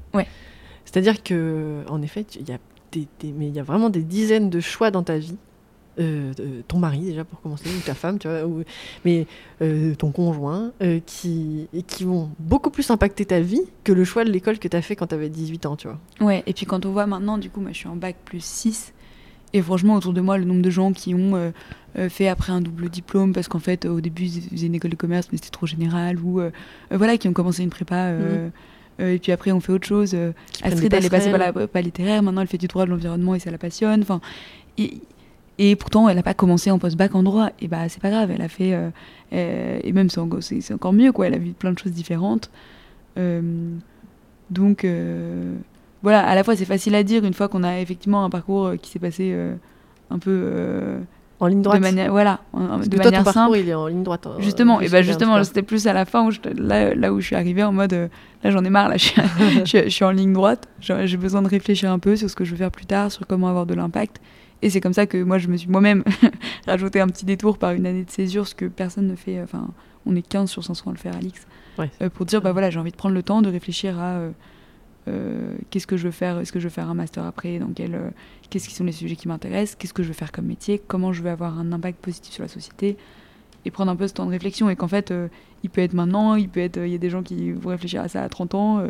C'est-à-dire que en effet il y a des, mais il y a vraiment des dizaines de choix dans ta vie euh, ton mari déjà pour commencer, ou ta femme, tu vois, mais euh, ton conjoint, euh, qui, qui vont beaucoup plus impacter ta vie que le choix de l'école que tu as fait quand tu avais 18 ans, tu vois. Ouais, et puis quand on voit maintenant, du coup, moi je suis en bac plus 6, et franchement, autour de moi, le nombre de gens qui ont fait après un double diplôme, parce qu'en fait, au début, ils faisaient une école de commerce, mais c'était trop général, ou voilà, qui ont commencé une prépa. Mmh. et puis après, on fait autre chose. Astrid, elle est passée par la prépa littéraire. Maintenant, elle fait du droit de l'environnement et ça la passionne. Enfin, et, et pourtant, elle n'a pas commencé en post-bac en droit. Et bah, c'est pas grave, elle a fait. Euh, euh, et même, c'est encore mieux, quoi. Elle a vu plein de choses différentes. Euh, donc, voilà, à la fois, c'est facile à dire une fois qu'on a effectivement un parcours qui s'est passé un peu. en ligne droite. De manière, voilà, de toi, manière ton parcours, il est en ligne droite. Hein, justement, et bah justement, c'était plus à la fin où je, là, là où je suis arrivée en mode, là j'en ai marre, là je suis, je, je suis en ligne droite. J'ai besoin de réfléchir un peu sur ce que je veux faire plus tard, sur comment avoir de l'impact. Et c'est comme ça que moi, je me suis moi-même rajouté un petit détour par une année de césure, ce que personne ne fait. Enfin, on est 15 sur 500 à le faire, Alix. Euh, pour dire, bah voilà, j'ai envie de prendre le temps de réfléchir à euh, euh, qu'est-ce que je veux faire, est-ce que je veux faire un master après, dans quel, qu'est-ce qui sont les sujets qui m'intéressent, qu'est-ce que je veux faire comme métier, comment je veux avoir un impact positif sur la société, et prendre un peu ce temps de réflexion. Et qu'en fait, il peut être maintenant, il peut être, il y a des gens qui vont réfléchir à ça à 30 ans.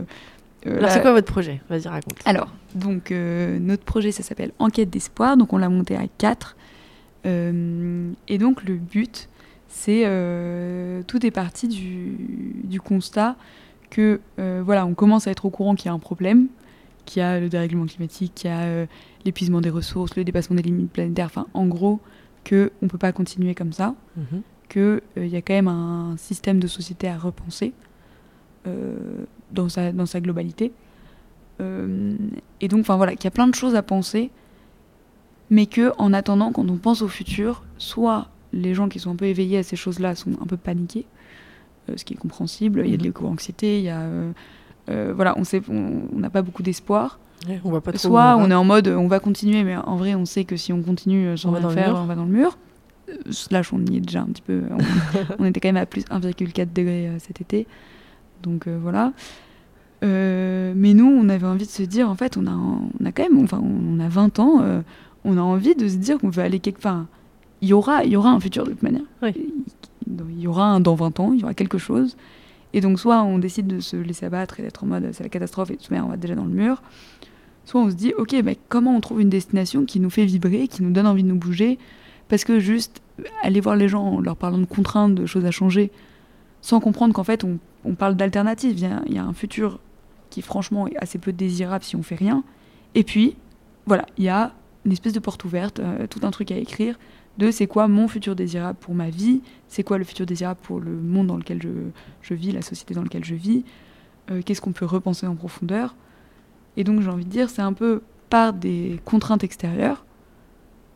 Euh, Alors, c'est quoi votre projet? Vas-y, raconte. Alors, donc, euh, notre projet, ça s'appelle Enquête d'espoir. Donc, on l'a monté à 4. Euh, et donc, le but, c'est. tout est parti du, constat que, voilà, on commence à être au courant qu'il y a un problème, qu'il y a le dérèglement climatique, qu'il y a l'épuisement des ressources, le dépassement des limites planétaires. Enfin, en gros, qu'on ne peut pas continuer comme ça, mhm. qu'il y a quand même un système de société à repenser dans sa, dans sa globalité. Euh, et donc, enfin voilà, qu'il y a plein de choses à penser, mais que en attendant, quand on pense au futur, soit les gens qui sont un peu éveillés à ces choses-là sont un peu paniqués, euh, ce qui est compréhensible. Il y a de mhm. l'éco-anxiété, il y a euh, voilà, on sait, on n'a pas beaucoup d'espoir. on va pas Soit on, est en mode on va continuer, mais en vrai on sait que si on continue sans rien faire, on va dans le mur. Slash on y est déjà un petit peu. On, on était quand même à plus 1,4 degrés cet été. Donc euh, voilà. Euh, mais nous, on avait envie de se dire, en fait, on a, on a quand même, enfin, on a 20 ans, euh, on a envie de se dire qu'on veut aller quelque part. Il y aura, il y aura un futur de toute manière. Il y aura un dans 20 ans, il y aura quelque chose. Et donc, soit on décide de se laisser abattre et d'être en mode c'est la catastrophe et tout, on va déjà dans le mur. Soit on se dit, ok, mais comment on trouve une destination qui nous fait vibrer, qui nous donne envie de nous bouger? Parce que juste aller voir les gens en leur parlant de contraintes, de choses à changer, sans comprendre qu'en fait, on parle d'alternatives. Il, y, a un futur qui, franchement, est assez peu désirable si on fait rien. Et puis, voilà, il y a une espèce de porte ouverte, euh, tout un truc à écrire de c'est quoi mon futur désirable pour ma vie, c'est quoi le futur désirable pour le monde dans lequel je, vis, la société dans laquelle je vis, euh, qu'est-ce qu'on peut repenser en profondeur. Et donc, j'ai envie de dire, c'est un peu par des contraintes extérieures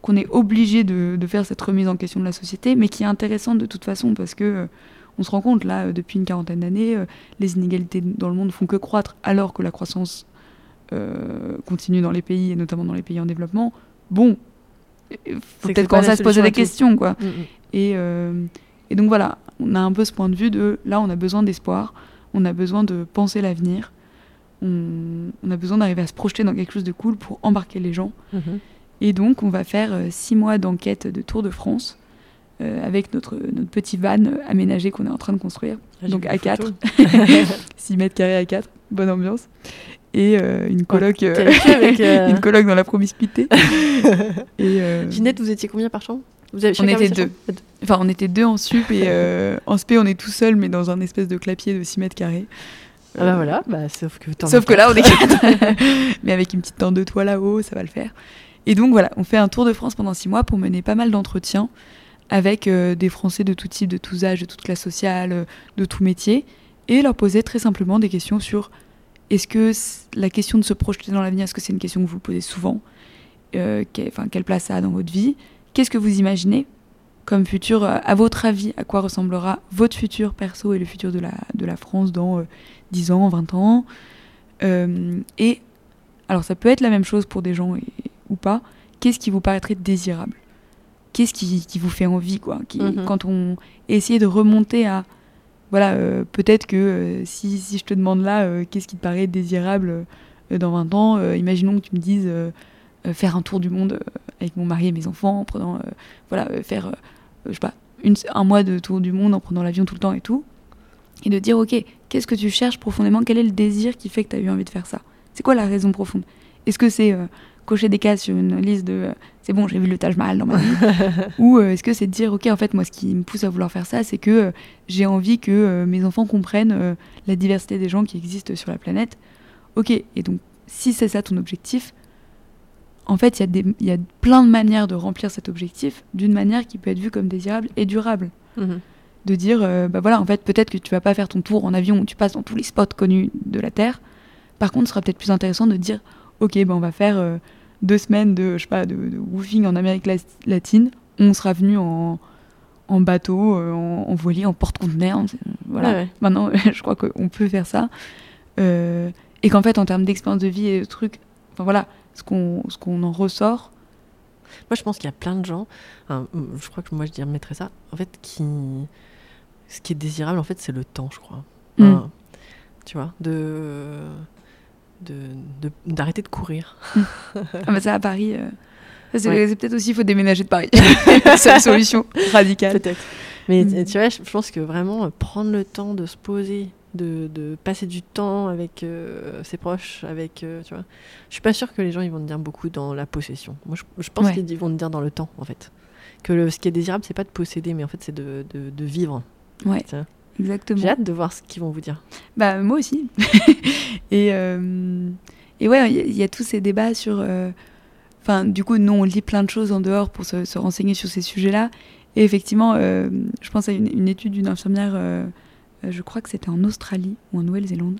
qu'on est obligé de, faire cette remise en question de la société, mais qui est intéressante de toute façon parce que euh, on se rend compte, là, euh, depuis une quarantaine d'années, les inégalités dans le monde font que croître, alors que la croissance continue dans les pays, et notamment dans les pays en développement. Bon, faut peut-être commencer à se poser des questions, quoi. Mm, mm. Et, donc voilà, on a un peu ce point de vue de, là, on a besoin d'espoir, on a besoin de penser l'avenir, on, a besoin d'arriver à se projeter dans quelque chose de cool pour embarquer les gens. Mm-hmm. Et donc, on va faire six mois d'enquête de Tour de France euh, avec notre, notre petit van aménagé qu'on est en train de construire. Ah, donc à 4, 6 mètres carrés à 4, bonne ambiance. Et euh, une coloc euh, une coloc dans la promiscuité. et, Ginette, vous étiez combien par chambre? Vous avez On était deux. Enfin, on était deux en sup et en SP, on est tout seul, mais dans un espèce de clapier de 6 mètres carrés. Ah bah voilà, bah, sauf que Sauf que là, on est quatre. mais avec une petite tente de toit là-haut, ça va le faire. Et donc voilà, on fait un tour de France pendant six mois pour mener pas mal d'entretiens avec euh, des Français de tout type, de tous âges, de toute classe sociale, euh, de tout métier, et leur poser très simplement des questions sur est-ce que la question de se projeter dans l'avenir, est-ce que c'est une question que vous posez souvent euh, Quelle place ça a dans votre vie? Qu'est-ce que vous imaginez comme futur, euh, à votre avis, à quoi ressemblera votre futur perso et le futur de la, de la France dans euh, 10 ans, 20 ans? Euh, Et alors ça peut être la même chose pour des gens et- ou pas. Qu'est-ce qui vous paraîtrait désirable? Qu'est-ce qui, qui vous fait envie quoi? Qui, Mhm. Quand on essaye de remonter à voilà, euh, peut-être que euh, si, je te demande là, euh, qu'est-ce qui te paraît désirable dans 20 ans, imaginons que tu me dises faire un tour du monde avec mon mari et mes enfants, en prenant, voilà, faire, je sais pas, un mois de tour du monde en prenant l'avion tout le temps et tout, et de dire, ok, qu'est-ce que tu cherches profondément? Quel est le désir qui fait que tu as eu envie de faire ça? C'est quoi la raison profonde? Est-ce que c'est cocher des cases sur une liste de c'est bon, j'ai vu le Taj Mahal dans ma vie Ou euh, est-ce que c'est de dire, ok, en fait, moi, ce qui me pousse à vouloir faire ça, c'est que euh, j'ai envie que euh, mes enfants comprennent la diversité des gens qui existent sur la planète. Ok, et donc, si c'est ça ton objectif, en fait, il y, y a plein de manières de remplir cet objectif d'une manière qui peut être vue comme désirable et durable. Mhm. De dire, bah voilà, en fait, peut-être que tu vas pas faire ton tour en avion où tu passes dans tous les spots connus de la Terre. Par contre, ce sera peut-être plus intéressant de dire, ok, bah on va faire deux semaines de, je sais pas, de, de woofing en Amérique la- latine. On sera venu en, en bateau, euh, en, en voilier, en porte-conteneur. Voilà. Ouais. Maintenant, je crois qu'on peut faire ça. Euh, et qu'en fait, en termes d'expérience de vie et de trucs, enfin voilà, ce qu'on en ressort, Moi, je pense qu'il y a plein de gens, hein, je crois que moi, je dirais, mettrais ça, en fait, qui. Ce qui est désirable, en fait, c'est le temps, je crois. Mm. Tu vois, de. De- de- d'arrêter de, courir. ah bah ça à Paris, euh, c'est Ouais. peut-être aussi, il faut déménager de Paris. c'est la solution radicale. Peut-être. Mais Mm. tu vois, je pense que vraiment, euh, prendre le temps de se poser, de, de passer du temps avec euh, ses proches, avec. euh, tu vois. Je suis pas sûre que les gens, ils vont te dire beaucoup dans la possession. Moi, je, je pense Ouais. qu'ils vont te dire dans le temps, en fait. Que le- ce qui est désirable, c'est pas de posséder, mais en fait, c'est de, de, de vivre. Ouais. Exactement. J'ai hâte de voir ce qu'ils vont vous dire. Bah moi aussi. et, euh, et ouais, il y, a- il y a tous ces débats sur... euh, Enfin, du coup, nous, on lit plein de choses en dehors pour se, se renseigner sur ces sujets-là. Et effectivement, euh, je pense à une, une étude d'une infirmière, euh, je crois que c'était en Australie ou en Nouvelle-Zélande,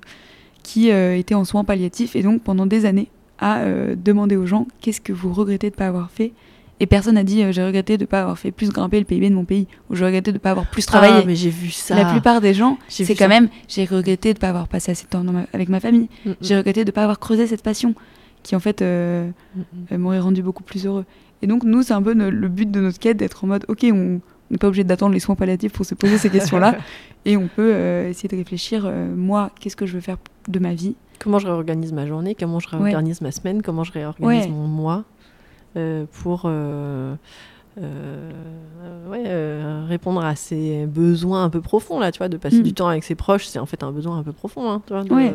qui euh, était en soins palliatifs et donc pendant des années a demandé aux gens qu'est-ce que vous regrettez de ne pas avoir fait. Et personne n'a dit euh, j'ai regretté de ne pas avoir fait plus grimper le PIB de mon pays ou j'ai regretté de ne pas avoir plus travaillé. Ah, mais j'ai vu ça. La plupart des gens, c'est quand ça. même j'ai regretté de ne pas avoir passé assez de temps ma- avec ma famille. Mm, mm, J'ai regretté de ne pas avoir creusé cette passion qui en fait euh, mm, mm. euh, m'aurait rendu beaucoup plus heureux. Et donc nous, c'est un peu le but de notre quête d'être en mode ok, on n'est pas obligé d'attendre les soins palliatifs pour se poser ces questions-là et on peut euh, essayer de réfléchir euh, moi, qu'est-ce que je veux faire de ma vie Comment je réorganise ma journée, comment je réorganise ma semaine, comment je réorganise Ouais. mon mois pour euh, euh, ouais, euh, répondre à ses besoins un peu profonds, là, tu vois, de passer Mm. du temps avec ses proches, c'est en fait un besoin un peu profond, hein, tu vois. de- Ouais.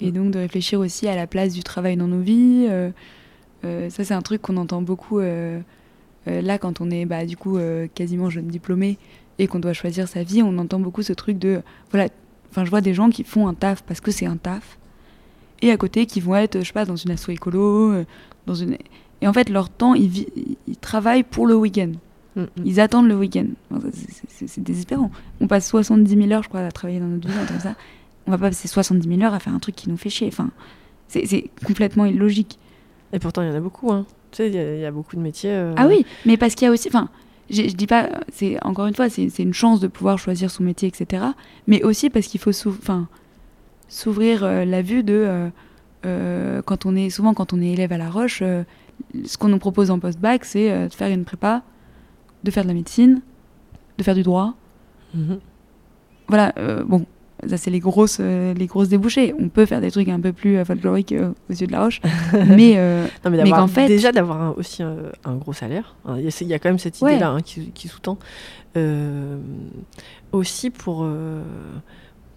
Et donc de réfléchir aussi à la place du travail dans nos vies. euh, euh, ça, c'est un truc qu'on entend beaucoup euh, euh, là quand on est bah, du coup euh, quasiment jeune diplômé et qu'on doit choisir sa vie. On entend beaucoup ce truc de voilà. Enfin, je vois des gens qui font un taf parce que c'est un taf, et à côté qui vont être, je sais pas, dans une asso écolo, euh, dans une. Et en fait, leur temps, ils, travaillent pour le week-end. Mm, mm. Ils attendent le week-end. Enfin, c'est- désespérant. On passe 70 000 heures, je crois, à travailler dans notre vie, comme ça. On va pas passer 70 000 heures à faire un truc qui nous fait chier. Enfin, c'est complètement illogique. Et pourtant, il y en a beaucoup, hein. Tu sais, il y, a- il y a beaucoup de métiers. euh, Ah oui, mais parce qu'il y a aussi. Enfin, je dis pas. C'est encore une fois, c'est une chance de pouvoir choisir son métier, etc. Mais aussi parce qu'il faut s'ouvrir euh, la vue de. euh, quand on est souvent quand on est élève à la Roche, ce qu'on nous propose en post-bac, c'est euh, de faire une prépa, de faire de la médecine, de faire du droit. mhm. voilà, euh, bon, ça c'est les grosses, euh, les grosses débouchées. On peut faire des trucs un peu plus euh, folkloriques aux yeux de la roche, mais Non, mais, Mais qu'en fait- déjà d'avoir aussi un, un gros salaire. Il y, a- il y a quand même cette Ouais. idée-là hein, qui, qui sous-tend. Aussi pour,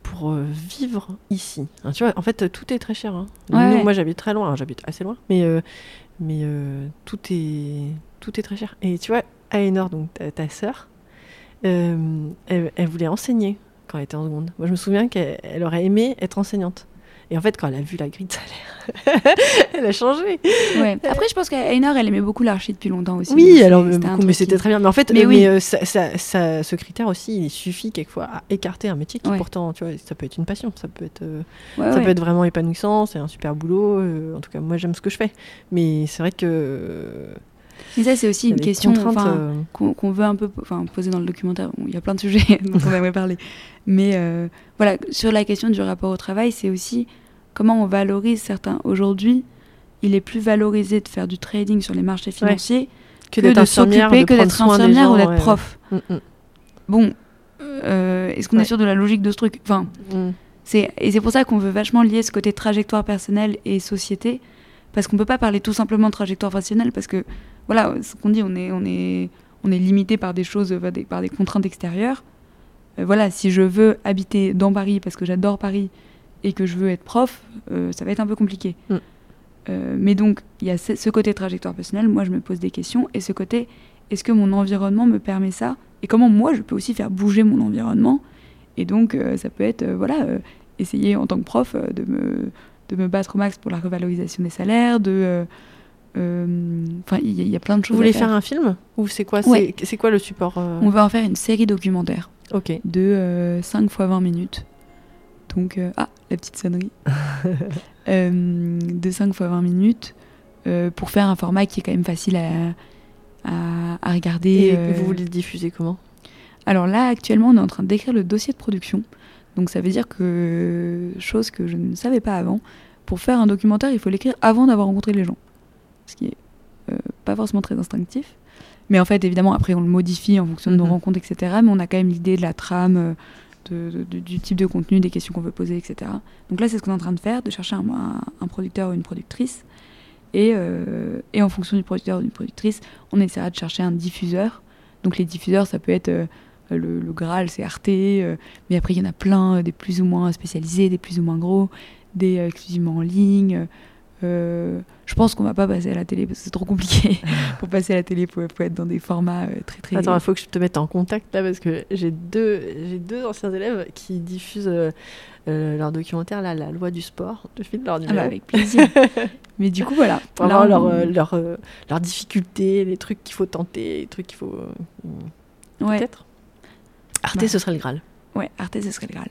pour vivre ici. Hein, tu vois, en fait, tout est très cher. hein. Nous, Ouais, ouais. Moi, j'habite très loin. hein, J'habite assez loin. Mais, euh, mais euh, tout, est, tout est très cher. Et tu vois, Aénor, donc ta, ta sœur, euh, elle, voulait enseigner quand elle était en seconde. Moi, je me souviens qu'elle elle aurait aimé être enseignante. Et en fait, quand elle a vu la grille de salaire, elle a changé. ouais. Après, je pense qu'Ainor, elle aimait beaucoup l'archi depuis longtemps aussi. Oui, alors mais, c'était beaucoup, mais qui- c'était très bien. Mais en fait, Mais euh, oui. mais, euh, ça- ça- ça- ce critère aussi, il suffit quelquefois à écarter un métier qui Ouais. pourtant, tu vois, ça peut être une passion, ça peut être, euh, Ouais, ça peut être vraiment épanouissant, c'est un super boulot. euh, en tout cas, moi j'aime ce que je fais. Mais c'est vrai que Et ça, c'est aussi une question euh, qu'on veut un peu poser dans le documentaire. Bon, il y a plein de sujets dont on aimerait parler. Mais euh, voilà, sur la question du rapport au travail, c'est aussi comment on valorise certains. Aujourd'hui, il est plus valorisé de faire du trading sur les marchés financiers que que, d'être de s'occuper, que d'être infirmière gens, ou d'être ouais, prof. ouais. Mm, Bon, euh, est-ce qu'on Ouais. est sûr de la logique de ce truc? Enfin, mm, mm. c'est et c'est pour ça qu'on veut vachement lier ce côté trajectoire personnelle et société, parce qu'on peut pas parler tout simplement de trajectoire personnelle, parce que voilà, ce qu'on dit, on est on est on est limité par des choses, par des, par des contraintes extérieures. Euh, voilà, si je veux habiter dans Paris parce que j'adore Paris et que je veux être prof, euh, ça va être un peu compliqué. Mm. Euh, mais donc, il y a ce, côté trajectoire personnelle, moi je me pose des questions, et ce côté, est-ce que mon environnement me permet ça? Et comment moi je peux aussi faire bouger mon environnement? Et donc, euh, ça peut être, voilà, essayer en tant que prof de, me, de me battre au max pour la revalorisation des salaires, de. Enfin, il y, a- il y a plein de choses. Vous à voulez faire un film? Ou c'est quoi, Ouais. c'est, c'est quoi le support On va en faire une série documentaire Ok. de euh, 5 fois 20 minutes. Donc, euh, ah, la petite sonnerie. Euh, de 5 fois 20 minutes euh, pour faire un format qui est quand même facile à, à, à regarder. Et vous voulez le diffuser comment? Alors là, actuellement, on est en train d'écrire le dossier de production. Donc ça veut dire que, chose que je ne savais pas avant, pour faire un documentaire, il faut l'écrire avant d'avoir rencontré les gens. Ce qui est pas forcément très instinctif. Mais en fait, évidemment, après, on le modifie en fonction de nos Mhm. rencontres, etc. Mais on a quand même l'idée de la trame, de- du type de contenu, des questions qu'on veut poser, etc. Donc là, c'est ce qu'on est en train de faire, de chercher un, producteur ou une productrice. Et, euh, et en fonction du producteur ou d'une productrice, on essaiera de chercher un diffuseur. Donc les diffuseurs, ça peut être euh, le, Graal, c'est Arte, euh, mais après il y en a plein, des plus ou moins spécialisés, des plus ou moins gros, des exclusivement en ligne. Euh, je pense qu'on va pas passer à la télé parce que c'est trop compliqué. Pour passer à la télé, il faut, faut être dans des formats euh, très très. Attends, il faut que je te mette en contact là parce que j'ai deux, j'ai deux anciens élèves qui diffusent euh, leur documentaire là, La loi du sport, de fil leur Ah numéro. bah, avec plaisir. mais du coup, voilà. Pour Là, avoir on- leur, leurs difficultés, les trucs qu'il faut tenter, les trucs qu'il faut. ouais. Peut-être Arte, Bah. ce serait le Graal. Ouais, Arte, ce serait le Graal.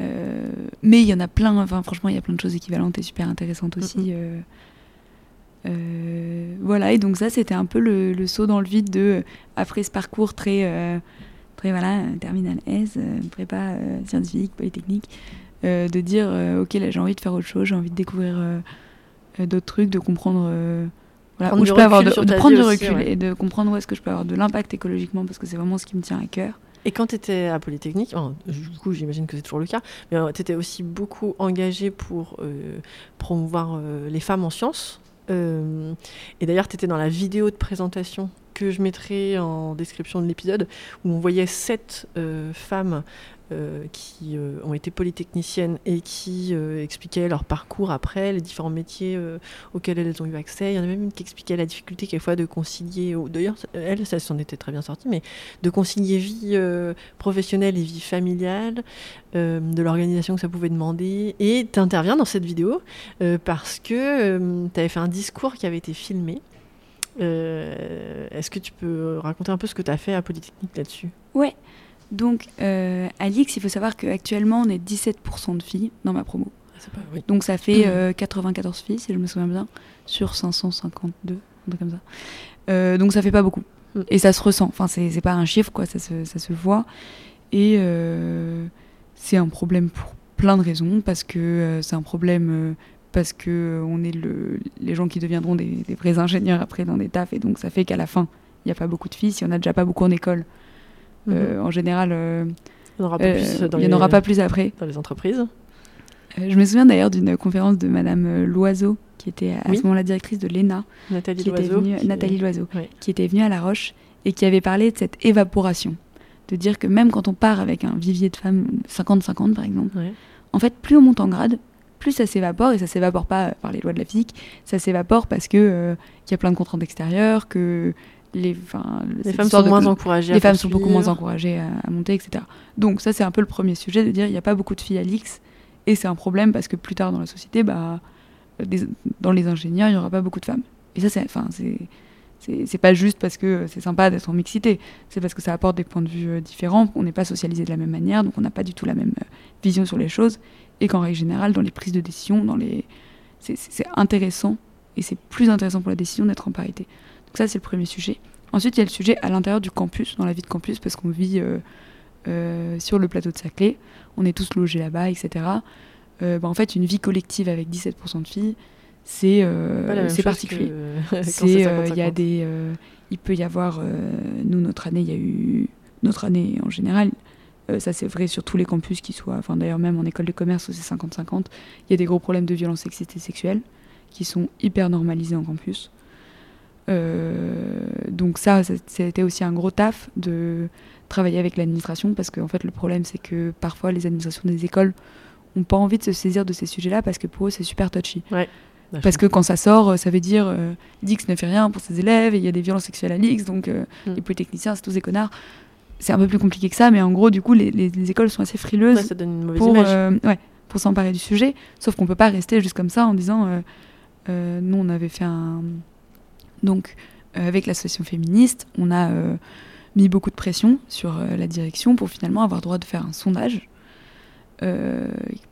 Euh, mais il y en a plein, enfin franchement, il y a plein de choses équivalentes et super intéressantes aussi. Euh, euh, voilà, et donc ça, c'était un peu le, le saut dans le vide de, après ce parcours très, euh, très voilà, terminal S, prépa euh, scientifique, polytechnique, de dire, ok, là j'ai envie de faire autre chose, j'ai envie de découvrir d'autres trucs, de comprendre... voilà, Prendre où je peux avoir de, prendre du aussi, recul ouais. et de comprendre où est-ce que je peux avoir de l'impact écologiquement parce que c'est vraiment ce qui me tient à cœur. Et quand tu étais à Polytechnique, du coup j'imagine que c'est toujours le cas, mais tu étais aussi beaucoup engagée pour euh, promouvoir euh, les femmes en sciences. Euh, et d'ailleurs, tu étais dans la vidéo de présentation que je mettrai en description de l'épisode, où on voyait sept euh, femmes euh, qui euh, ont été polytechniciennes et qui euh, expliquaient leur parcours après, les différents métiers auxquels elles ont eu accès. Il y en avait même une qui expliquait la difficulté quelquefois de concilier, d'ailleurs, elle, ça s'en était très bien sortie, mais de concilier vie professionnelle et vie familiale, de l'organisation que ça pouvait demander. Et tu interviens dans cette vidéo parce que tu avais fait un discours qui avait été filmé. Est-ce que tu peux raconter un peu ce que tu as fait à Polytechnique là-dessus? Ouais. Donc, euh, à l'IX, il faut savoir qu'actuellement, on est 17% de filles dans ma promo. Pas- oui. Donc, ça fait euh, 94 filles, si je me souviens bien, sur 552, un truc comme ça. Euh, donc, ça fait pas beaucoup. Mm. Et ça se ressent. Enfin, c'est pas un chiffre, quoi, ça se, ça se voit. Et euh, c'est un problème pour plein de raisons, parce que euh, c'est un problème. parce que euh, on est le, les gens qui deviendront des, des vrais ingénieurs après dans des tafs, et donc ça fait qu'à la fin, il n'y a pas beaucoup de filles. Si on a déjà pas beaucoup en école, Mhm. euh, en général, euh, Il n'y en aura pas euh, plus dans il n'y en les- aura pas plus après. dans les entreprises. Euh, je me souviens d'ailleurs d'une conférence de Madame euh, Loiseau, qui était à Oui. ce moment-là directrice de l'ENA, Nathalie qui Loiseau. venue, qui- Nathalie Loiseau, Ouais. qui était venue à La Roche et qui avait parlé de cette évaporation. De dire que même quand on part avec un vivier de femmes 50-50 par exemple, en fait, plus on monte en grade, plus ça s'évapore, et ça s'évapore pas euh, par les lois de la physique, ça s'évapore parce que euh, qu'il y a plein de contraintes extérieures, que les, enfin, Les cette femmes sont de- moins encouragées. les femmes sont beaucoup moins encouragées à, à monter, etc. Donc ça, c'est un peu le premier sujet de dire il n'y a pas beaucoup de filles à l'X, et c'est un problème parce que plus tard dans la société, bah, des- dans les ingénieurs, il n'y aura pas beaucoup de femmes. Et ça, c'est, enfin, c'est, c'est, c'est pas juste parce que c'est sympa d'être en mixité, c'est parce que ça apporte des points de vue euh, différents, on n'est pas socialisé de la même manière, donc on n'a pas du tout la même euh, vision sur les choses, et qu'en règle générale, dans les prises de décision, dans les... c'est intéressant, et c'est plus intéressant pour la décision d'être en parité. Donc ça, c'est le premier sujet. Ensuite, il y a le sujet à l'intérieur du campus, dans la vie de campus, parce qu'on vit sur le plateau de Saclay, on est tous logés là-bas, etc. Bah, en fait, une vie collective avec 17% de filles, c'est c'est particulier. il y a des il peut y avoir nous notre année il y a eu notre année en général euh, ça c'est vrai sur tous les campus qui soient, enfin d'ailleurs même en école de commerce où c'est 50-50, il y a des gros problèmes de violence sexiste et sexuelle qui sont hyper normalisés en campus. Euh, donc ça, c'était aussi un gros taf de travailler avec l'administration parce qu'en fait le problème c'est que parfois les administrations des écoles n'ont pas envie de se saisir de ces sujets-là parce que pour eux c'est super touchy. Ouais. Parce que quand ça sort, ça veut dire euh, l'X ne fait rien pour ses élèves et il y a des violences sexuelles à l'X, donc mm. les polytechniciens, c'est tous des connards c'est un peu plus compliqué que ça, mais en gros, du coup, les, les, écoles sont assez frileuses ça donne une mauvaise pour. Euh, ouais, pour s'emparer du sujet. Sauf qu'on peut pas rester juste comme ça en disant, euh, euh, nous, on avait fait un, donc avec l'association féministe, on a mis beaucoup de pression sur la direction pour finalement avoir droit de faire un sondage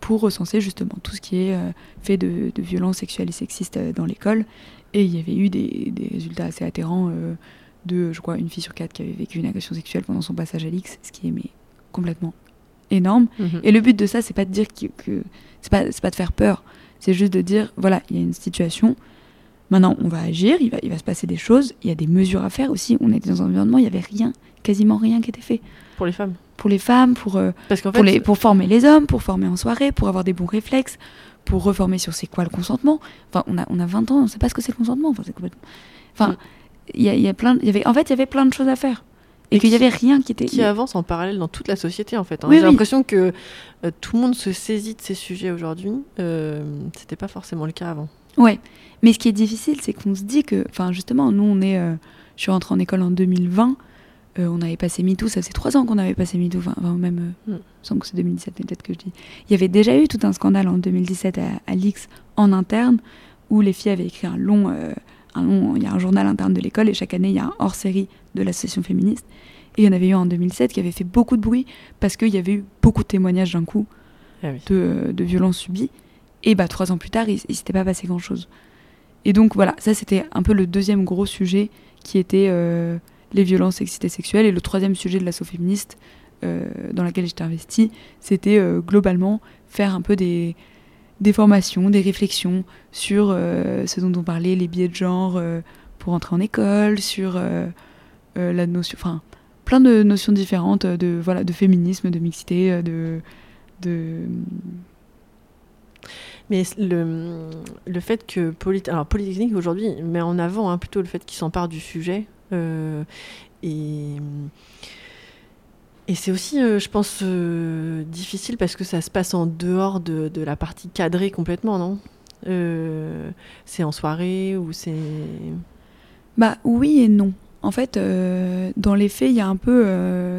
pour recenser justement tout ce qui est fait de, de violences sexuelles et sexistes dans l'école. Et il y avait eu des, des résultats assez atterrants de, je crois, une fille sur quatre qui avait vécu une agression sexuelle pendant son passage à l'X, ce qui est mais, complètement énorme. Mhm. Et le but de ça, c'est pas de dire que, que c'est pas, pas de faire peur, c'est juste de dire voilà, il y a une situation. Maintenant, on va agir, il va, il va se passer des choses, il y a des mesures à faire aussi. On était dans un environnement, il y avait rien, quasiment rien qui était fait. Pour les femmes Pour les femmes, pour, euh, Parce pour, fait, les, pour former les hommes, pour former en soirée, pour avoir des bons réflexes, pour reformer sur c'est quoi le consentement. Enfin, on a, on a 20 ans, on sait pas ce que c'est le consentement. Enfin, c'est complètement... Enfin, il y a, il y a plein, il y avait, en fait, il y avait plein de choses à faire. Et, Et qu'il y qui- avait rien qui était. qui avance en parallèle dans toute la société en fait. hein. Oui, J'ai oui. l'impression que euh, tout le monde se saisit de ces sujets aujourd'hui. Euh, C'était pas forcément le cas avant. Ouais. Mais ce qui est difficile, c'est qu'on se dit que, enfin, justement, nous, on est, euh, je suis rentrée en école en 2020. euh, on avait passé MeToo, ça faisait trois ans qu'on avait passé MeToo, enfin, enfin, même, euh, Mm. il me semble que c'est 2017, mais peut-être que je dis. Il y avait déjà eu tout un scandale en 2017 à, à l'X en interne, où les filles avaient écrit un long, euh, un long, il y a un journal interne de l'école, et chaque année, il y a un hors-série de l'association féministe. Et il y en avait eu en 2007 qui avait fait beaucoup de bruit, parce qu'il y avait eu beaucoup de témoignages d'un coup Ah oui. de, de violences subies. Et bah, trois ans plus tard, il, il s'était pas passé grand-chose. Et donc voilà, ça c'était un peu le deuxième gros sujet qui était euh, les violences sexistes sexuelles. Et le troisième sujet de l'asso féministe euh, dans laquelle j'étais investie, c'était euh, globalement faire un peu des, des formations, des réflexions sur ce dont on parlait, les biais de genre pour entrer en école, sur la notion, enfin plein de notions différentes de voilà de féminisme, de mixité, de de Mais le, le fait que alors, Polytechnique aujourd'hui met en avant hein, plutôt le fait qu'il s'empare du sujet. euh, et et c'est aussi, euh, je pense, euh, difficile parce que ça se passe en dehors de, de la partie cadrée complètement, non? C'est en soirée ou c'est. Bah oui et non. En fait, dans les faits, il y a un peu,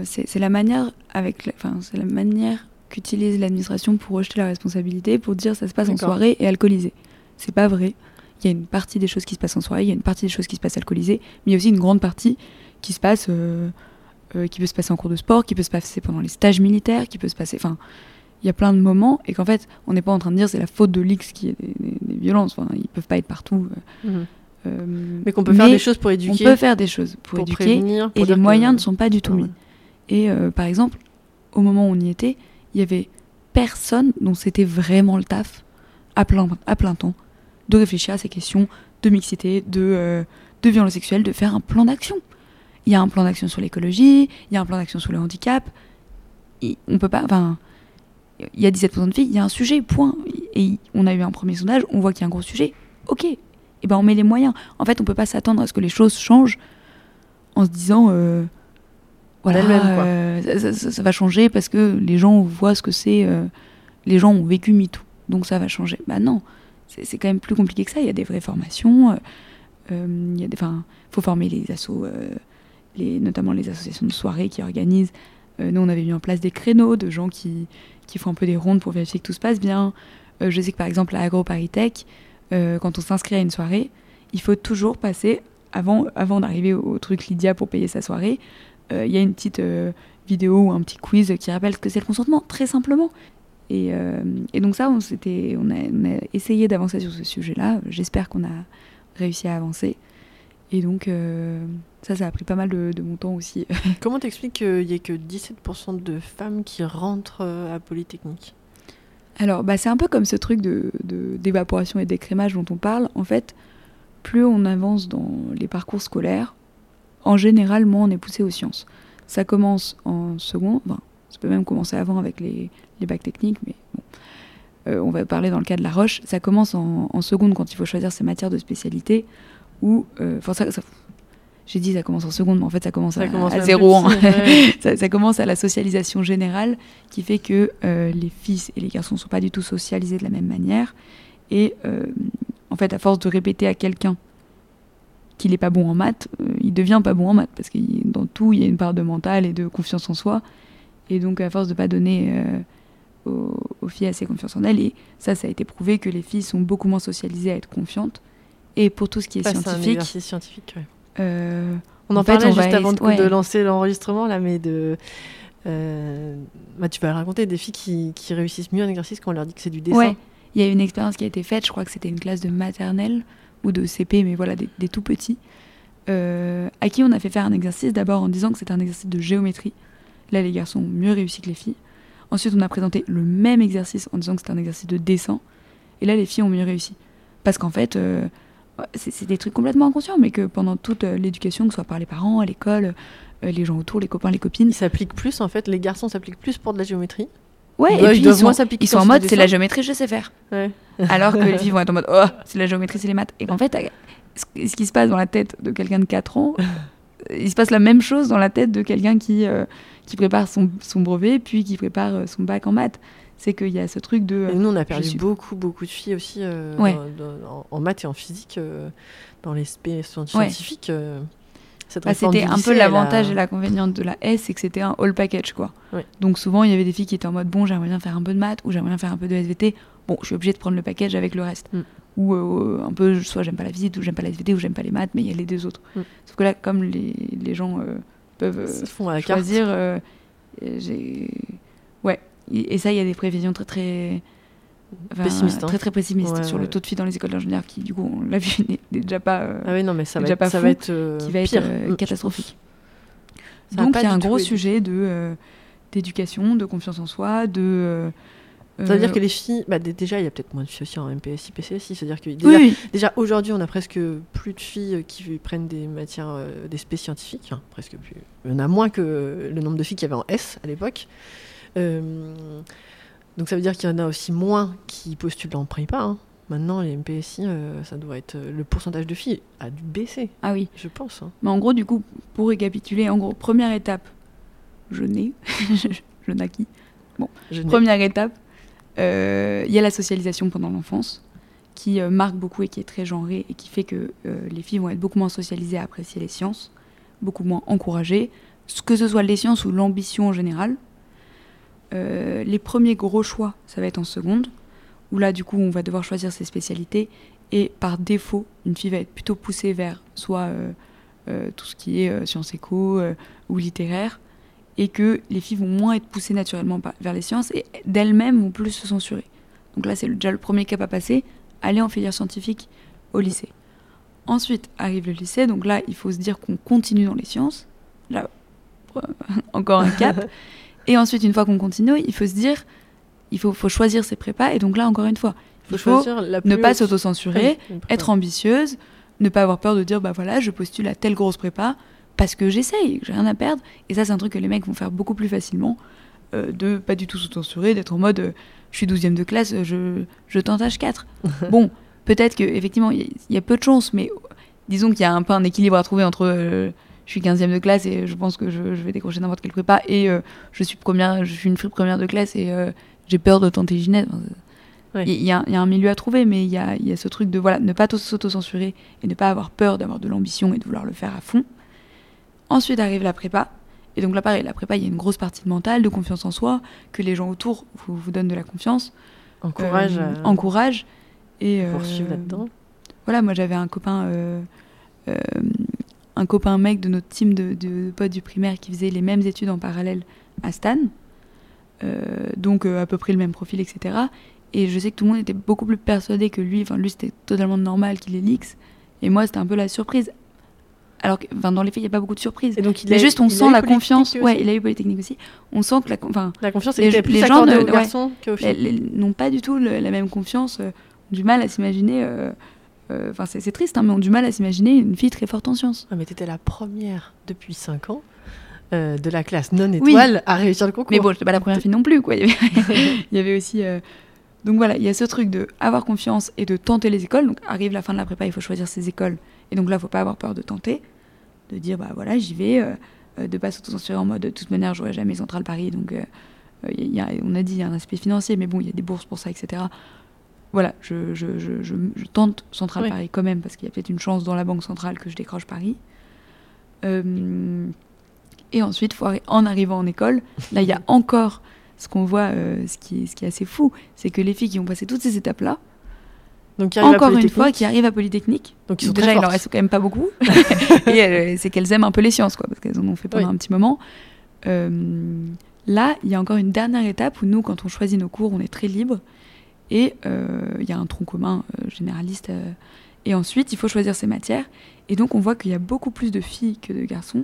c'est la manière avec, enfin c'est la manière qu'utilise l'administration pour rejeter la responsabilité, pour dire ça se passe en soirée et alcoolisé. C'est pas vrai. Il y a une partie des choses qui se passent en soirée, il y a une partie des choses qui se passent alcoolisées, mais il y a aussi une grande partie qui se passe, euh, euh, qui peut se passer en cours de sport, qui peut se passer pendant les stages militaires, qui peut se passer, enfin, il y a plein de moments et qu'en fait, on n'est pas en train de dire c'est la faute de l'X qui est des, des- des violences. Enfin, ils peuvent pas être partout. euh, Mhm. euh, Mais qu'on peut faire des choses pour on éduquer, peut faire des choses pour, pour éduquer prévenir. pour et les que- moyens ne sont pas du tout Ah mis. ouais. Et euh, par exemple, au moment où on y était, il y avait personne dont c'était vraiment le taf à plein, à plein temps de réfléchir à ces questions de mixité, de, euh, de violence sexuelle, de faire un plan d'action. Il y a un plan d'action sur l'écologie, il y a un plan d'action sur le handicap. On peut pas. Enfin, il y a 17% de filles, il y a un sujet, point. Et on a eu un premier sondage, on voit qu'il y a un gros sujet. Ok, et ben on met les moyens. En fait, on peut pas s'attendre à ce que les choses changent en se disant. euh, voilà, quoi. euh, ça, ça- ça- ça va changer parce que les gens voient ce que c'est. euh, les gens ont vécu MeToo, donc ça va changer. Bah non, c'est quand même plus compliqué que ça. Il y a des vraies formations. euh, il y a des, faut former les assos, les, notamment les associations de soirée qui organisent. Nous, on avait mis en place des créneaux de gens qui, qui font un peu des rondes pour vérifier que tout se passe bien. Euh, je sais que par exemple à AgroParisTech, euh, quand on s'inscrit à une soirée, il faut toujours passer avant, avant d'arriver au, au truc Lydia pour payer sa soirée. Euh, Il y a une petite euh, vidéo ou un petit quiz qui rappelle ce que c'est le consentement, très simplement. Et, euh, et donc ça, on, on, a, on a essayé d'avancer sur ce sujet-là. J'espère qu'on a réussi à avancer. Et donc, euh, ça, ça a pris pas mal de, de mon temps aussi. Comment t'expliques qu'il n'y ait que 17% de femmes qui rentrent à Polytechnique? Alors, bah, c'est un peu comme ce truc de, de- d'évaporation et d'écrémage dont on parle. En fait, plus on avance dans les parcours scolaires, en général, moins on est poussé aux sciences. Ça commence en seconde, enfin, ça peut même commencer avant avec les, les bacs techniques, mais bon. Euh, on va parler dans le cas de la Roche. Ça commence en, en seconde quand il faut choisir ses matières de spécialité. Ou, euh, enfin, ça- ça- j'ai dit ça commence en seconde, mais en fait ça commence Ça à, commence à zéro. hein. ça, ça commence à la socialisation générale qui fait que euh, les filles et les garçons ne sont pas du tout socialisés de la même manière. Et euh, en fait, à force de répéter à quelqu'un qu'il n'est pas bon en maths, euh, il devient pas bon en maths parce que dans tout, il y a une part de mental et de confiance en soi. Et donc, à force de pas donner euh, aux, aux filles assez confiance en elles, et ça, ça a été prouvé que les filles sont beaucoup moins socialisées à être confiantes. Et pour tout ce qui est scientifique, scientifique. ouais. euh, On en, En fait, parlait on juste avant de, ouais. de lancer l'enregistrement là, mais de. euh, bah, tu vas raconter des filles qui, qui réussissent mieux un exercice quand on leur dit que c'est du dessin. Ouais, il y a une expérience qui a été faite, je crois que c'était une classe de maternelle ou de CP, mais voilà, des, des tout petits, euh, à qui on a fait faire un exercice d'abord en disant que c'était un exercice de géométrie. Là, les garçons ont mieux réussi que les filles. Ensuite, on a présenté le même exercice en disant que c'était un exercice de dessin. Et là, les filles ont mieux réussi. Parce qu'en fait, euh, c'est des trucs complètement inconscients, mais que pendant toute euh, l'éducation, que ce soit par les parents, à l'école, les gens autour, les copains, les copines, Ils s'appliquent plus, en fait, les garçons s'appliquent plus pour de la géométrie. Ouais, Ils et puis ils sont, ils en mode, c'est la géométrie, je sais faire. Ouais. Alors que les filles vont être en mode Oh, c'est la géométrie, c'est les maths. Et qu'en fait, ce qui se passe dans la tête de quelqu'un de 4 ans, il se passe la même chose dans la tête de quelqu'un qui, euh, qui prépare son, son brevet, puis qui prépare euh, son bac en maths. C'est qu'il y a ce truc de. Et nous, on a perdu suis- beaucoup, beaucoup de filles aussi euh, Ouais. dans- dans- en, maths et en physique, euh, dans les spé- Ouais. Bah, c'était un peu l'avantage et l'inconvénient de la S, c'est que c'était un all package quoi. Donc souvent il y avait des filles qui étaient en mode bon j'aimerais bien faire un peu de maths ou j'aimerais bien faire un peu de SVT. Bon je suis obligée de prendre le package avec le reste. Mm. Ou euh, un peu soit j'aime pas la visite ou j'aime pas la SVT ou j'aime pas les maths mais il y a les deux autres. Mm. Sauf que là comme les, les gens euh, peuvent euh, font à la choisir, euh, j'ai ouais et et ça il y a des prévisions très très enfin, hein. très très pessimistes Ouais, sur ouais. le taux de filles dans les écoles d'ingénieurs qui du coup on l'a vu n'est déjà pas euh, Ah oui, non, mais ça va déjà être, pas ça fou, va être, euh, qui va être pire. euh, Mm, catastrophique. Ça Donc il y a un gros sujet de euh, d'éducation, de confiance en soi, de. Ça veut dire que les filles, bah, déjà, il y a peut-être moins de filles aussi en MPSI, PCSI. C'est-à-dire que déjà, oui. déjà aujourd'hui, on a presque plus de filles qui prennent des matières, des spé scientifiques. hein, presque plus. Il y en a moins que le nombre de filles qu'il y avait en S à l'époque. Euh, donc ça veut dire qu'il y en a aussi moins qui postulent en prépa. hein. Maintenant, les MPSI, euh, ça doit être le pourcentage de filles a dû baisser, Ah oui. je pense. hein. Mais en gros, du coup, pour récapituler, en gros, première étape, je nais, je naquis. Je n'ai- Première étape, euh, il y a la socialisation pendant l'enfance, qui euh, marque beaucoup et qui est très genrée et qui fait que euh, les filles vont être beaucoup moins socialisées à apprécier les sciences, beaucoup moins encouragées, que ce soit les sciences ou l'ambition en général. Euh, les premiers gros choix, ça va être en seconde, où là, du coup, on va devoir choisir ses spécialités. Et par défaut, une fille va être plutôt poussée vers soit euh, euh, tout ce qui est sciences éco ou littéraire, et que les filles vont moins être poussées naturellement vers les sciences et d'elles-mêmes vont plus se censurer. Donc là, c'est déjà le premier cap à passer, aller en filière scientifique au lycée. Ensuite arrive le lycée, donc là, il faut se dire qu'on continue dans les sciences. Là, encore un cap. Et ensuite, une fois qu'on continue, il faut se dire, il faut, faut choisir ses prépas. Et donc là, encore une fois, il faut choisir la ne pas s'autocensurer, être ambitieuse, ne pas avoir peur de dire bah voilà, je postule à telle grosse prépa parce que j'essaye, j'ai rien à perdre. Et ça, c'est un truc que les mecs vont faire beaucoup plus facilement, euh, de pas du tout s'autocensurer, d'être en mode euh, je suis 12e de classe, je, je tente H4. bon, peut-être que effectivement il y, y a peu de chance, mais disons qu'il y a un peu un équilibre à trouver entre euh, je suis 15e de classe et je pense que je, je vais décrocher n'importe quelle prépa et euh, je suis première, je suis une free première de classe et euh, j'ai peur de tenter Ginette. Ouais. il y, a, il y a un milieu à trouver, mais il y a, il y a ce truc de voilà, ne pas s'auto-censurer et ne pas avoir peur d'avoir de l'ambition et de vouloir le faire à fond. Ensuite arrive la prépa. Et donc là, pareil, la prépa, il y a une grosse partie de mental, de confiance en soi, que les gens autour vous, vous donnent de la confiance, Encourage euh, encourage. Et, euh, poursuivre là-dedans. voilà, moi j'avais un copain, euh, euh, un copain mec de notre team de, de potes du primaire qui faisait les mêmes études en parallèle à Stan, Euh, donc euh, à peu près le même profil, etc. Et je sais que tout le monde était beaucoup plus persuadé que lui, enfin lui c'était totalement normal qu'il ait l'X, et moi c'était un peu la surprise. alors que enfin, dans les faits, il n'y a pas beaucoup de surprises. Et donc, il Mais a- juste, on il sent la confiance. aussi Ouais, il a eu Polytechnique aussi. On sent que la, enfin, La confiance les- plus les gens aux ouais. n'ont pas du tout le- la même confiance, euh, ont du mal à s'imaginer. euh, Enfin, c'est c'est triste, hein, mais ont du mal à s'imaginer une fille très forte en sciences. Ah, mais t'étais la première depuis 5 ans euh, de la classe non étoile à réussir le concours. Mais bon, j'étais pas la première fille non plus, quoi. Il y avait, il y avait aussi. euh, Donc voilà, il y a ce truc de avoir confiance et de tenter les écoles. Donc arrive la fin de la prépa, il faut choisir ses écoles. Et donc là, faut pas avoir peur de tenter, de dire bah voilà, j'y vais, euh, euh, de pas s'auto-censurer en mode de toute manière, j'aurai jamais Central Paris. Donc euh, euh, il y a- on a dit il y a un aspect financier, mais bon, il y a des bourses pour ça, etc. Voilà, je, je, je, je, tente Central Oui. Paris quand même parce qu'il y a peut-être une chance dans la banque centrale que je décroche Paris. Euh, et ensuite, faut arri- en arrivant en école, là, il y a encore ce qu'on voit, euh, ce, qui est, ce qui est assez fou, c'est que les filles qui ont passé toutes ces étapes-là, Donc, encore une fois, qui arrivent à Polytechnique, Donc, ils sont déjà, très il en reste quand même pas beaucoup. et euh, c'est qu'elles aiment un peu les sciences, quoi, parce qu'elles en ont fait pendant Oui. un petit moment. Là, il y a encore une dernière étape où nous, quand on choisit nos cours, on est très libre. Et euh, il y a un tronc commun euh, généraliste. euh, et ensuite, il faut choisir ses matières. Et donc, on voit qu'il y a beaucoup plus de filles que de garçons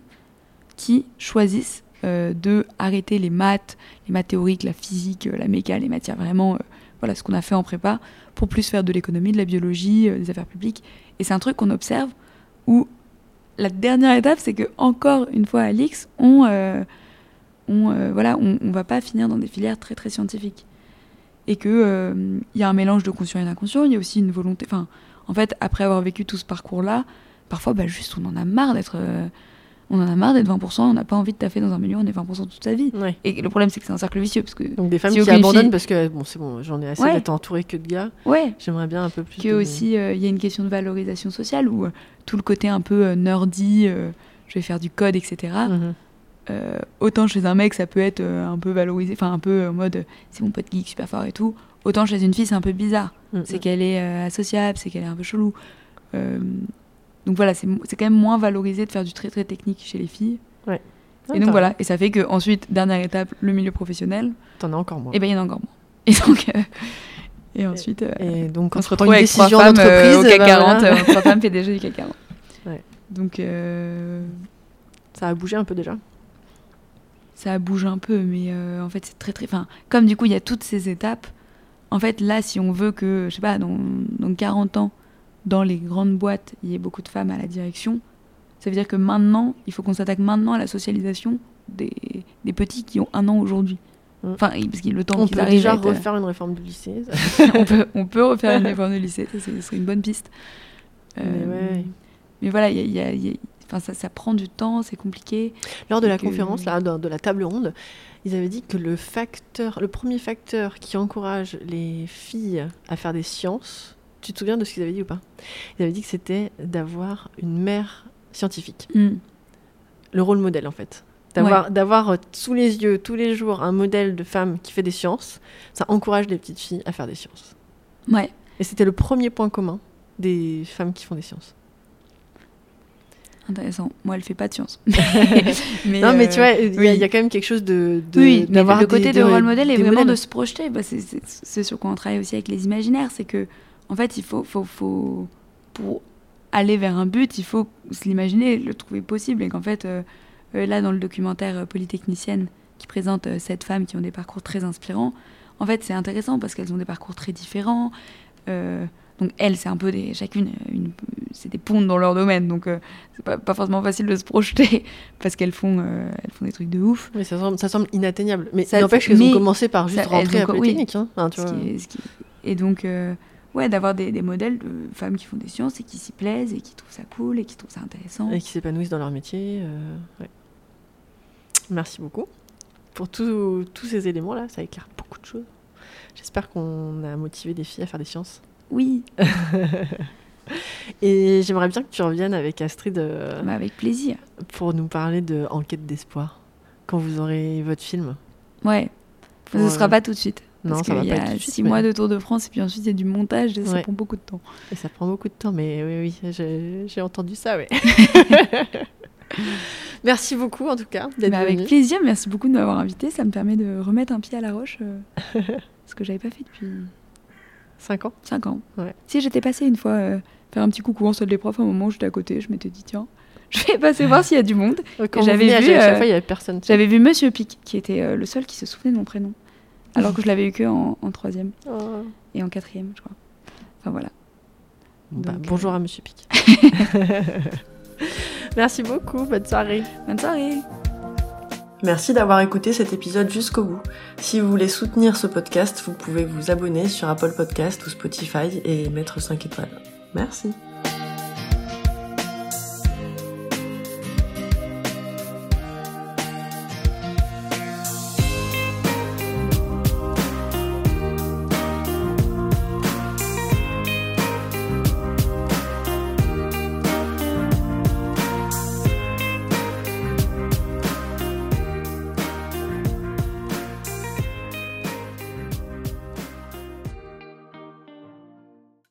qui choisissent euh, de arrêter les maths, les maths théoriques, la physique, euh, la méca, les matières vraiment, euh, voilà ce qu'on a fait en prépa, pour plus faire de l'économie, de la biologie, euh, des affaires publiques. Et c'est un truc qu'on observe où la dernière étape, c'est que encore une fois à l'X, on, euh, on, euh, voilà, on va pas finir dans des filières très très scientifiques. Et que euh, il y a un mélange de conscient et d'inconscient. Il y a aussi une volonté. Enfin, en fait, après avoir vécu tout ce parcours-là, parfois, bah, juste, on en a marre d'être. euh, on en a marre d'être 20%. On n'a pas envie de taffer dans un milieu on est 20% toute sa vie. Ouais. Et le problème, c'est que c'est un cercle vicieux parce que Donc, des femmes Si qui abandonnent fille- parce que, bon, c'est bon, j'en ai assez Ouais. d'être entourée que de gars. ouais, J'aimerais bien un peu plus. que de- aussi euh, il y a une question de valorisation sociale où euh, tout le côté un peu euh, nerdy, euh, je vais faire du code, etc. Euh, autant chez un mec ça peut être euh, un peu valorisé, enfin un peu euh, en mode c'est mon pote geek super fort et tout. Autant chez une fille c'est un peu bizarre, Mhm. c'est qu'elle est euh, associable, c'est qu'elle est un peu chelou. Donc voilà, c'est quand même moins valorisé de faire du très très technique chez les filles. Ah, et donc t'as- voilà, et ça fait que ensuite dernière étape le milieu professionnel, T'en as encore moins. et ben il y en a encore moins. Et donc et ensuite Et donc, on se retrouve une avec trois décision femmes d'entreprise, au CAC bah 40, voilà. euh, trois femmes PDG du CAC 40. Ouais. Donc ça a bougé un peu déjà. Ça bouge un peu, mais euh, en fait c'est très très. Enfin, comme du coup il y a toutes ces étapes. En fait, là, si on veut que, je sais pas, dans, dans 40 ans, dans les grandes boîtes, il y ait beaucoup de femmes à la direction, ça veut dire que maintenant, il faut qu'on s'attaque maintenant à la socialisation des, des petits qui ont un an aujourd'hui. Mm. Enfin, parce qu'il le temps On peut arrivent déjà être- euh, refaire une réforme du lycée. on, peut, on peut refaire une réforme de lycée, ça, ce serait une bonne piste. Mais Euh, ouais. mais voilà, il y y a- il y a- enfin, ça, ça prend du temps, c'est compliqué. Lors de la que- conférence, là, de, de la table ronde, ils avaient dit que le facteur, le premier facteur qui encourage les filles à faire des sciences, tu te souviens de ce qu'ils avaient dit ou pas? Ils avaient dit que c'était d'avoir une mère scientifique, le rôle modèle en fait. D'avoir d'avoir, euh, sous les yeux tous les jours un modèle de femme qui fait des sciences, ça encourage les petites filles à faire des sciences. Ouais. Et c'était le premier point commun des femmes qui font des sciences. Intéressant. Moi, elle fait pas de sciences. mais, non, mais euh, tu vois, il y, a- oui. il y a quand même quelque chose de, de oui, d'avoir le côté des- de rôle modèle des vraiment modèles. de se projeter. Bah, c'est, c'est- c'est sur quoi on travaille aussi avec les imaginaires. C'est que, en fait, il faut, faut, faut, pour aller vers un but, il faut se l'imaginer, le trouver possible. Et qu'en fait, euh, euh, là, dans le documentaire euh, Polytechnicienne, qui présente euh, sept femmes qui ont des parcours très inspirants, en fait, c'est intéressant parce qu'elles ont des parcours très différents. Euh, donc elles, c'est un peu des, chacune, euh, une, c'est des pontes dans leur domaine. Donc euh, c'est pas, pas forcément facile de se projeter parce qu'elles font, euh, elles font des trucs de ouf. Mais ça semble, ça semble inatteignable. Mais Ça- n'empêche qu'elles ont commencé par juste ça- rentrer à co- oui. Polytechnique. hein. Enfin, tu Ce vois. qui est- ce qui- Et donc, euh, ouais, d'avoir des, des modèles de femmes qui font des sciences et qui s'y plaisent et qui trouvent ça cool et qui trouvent ça intéressant. Et qui s'épanouissent dans leur métier. euh, ouais. Merci beaucoup pour tous ces éléments-là. Ça éclaire beaucoup de choses. J'espère qu'on a motivé des filles à faire des sciences. Oui, Et j'aimerais bien que tu reviennes avec Astrid euh, bah, avec plaisir. pour nous parler de Enquête d'espoir quand vous aurez votre film. Ouais, Pour, ce sera euh, pas tout de suite. Non, parce ça va y pas a tout de suite, six mais- mois de Tour de France et puis ensuite il y a du montage et ça prend beaucoup de temps. Et ça prend beaucoup de temps, mais oui, oui, j'ai entendu ça, oui. Merci beaucoup, en tout cas, d'être Mais avec plaisir, merci beaucoup de m'avoir invité. Ça me permet de remettre un pied à la roche, euh, ce que j'avais pas fait depuis Cinq ans 5 ans. Ouais. Si j'étais passée une fois euh, faire un petit coucou en salle des profs, à un moment j'étais à côté, je m'étais dit tiens, je vais passer voir s'il y a du monde. Quand j'avais vu, euh, fois, il y avait personne. J'avais vu Monsieur Pic, qui était euh, le seul qui se souvenait de mon prénom. Alors que je l'avais eu que en, en troisième Oh. et en quatrième, je crois. Enfin voilà. Bah, Donc, bonjour à Monsieur Pic. Merci beaucoup, bonne soirée. Bonne soirée Merci d'avoir écouté cet épisode jusqu'au bout. Si vous voulez soutenir ce podcast, vous pouvez vous abonner sur Apple Podcast ou Spotify et mettre 5 étoiles. Merci.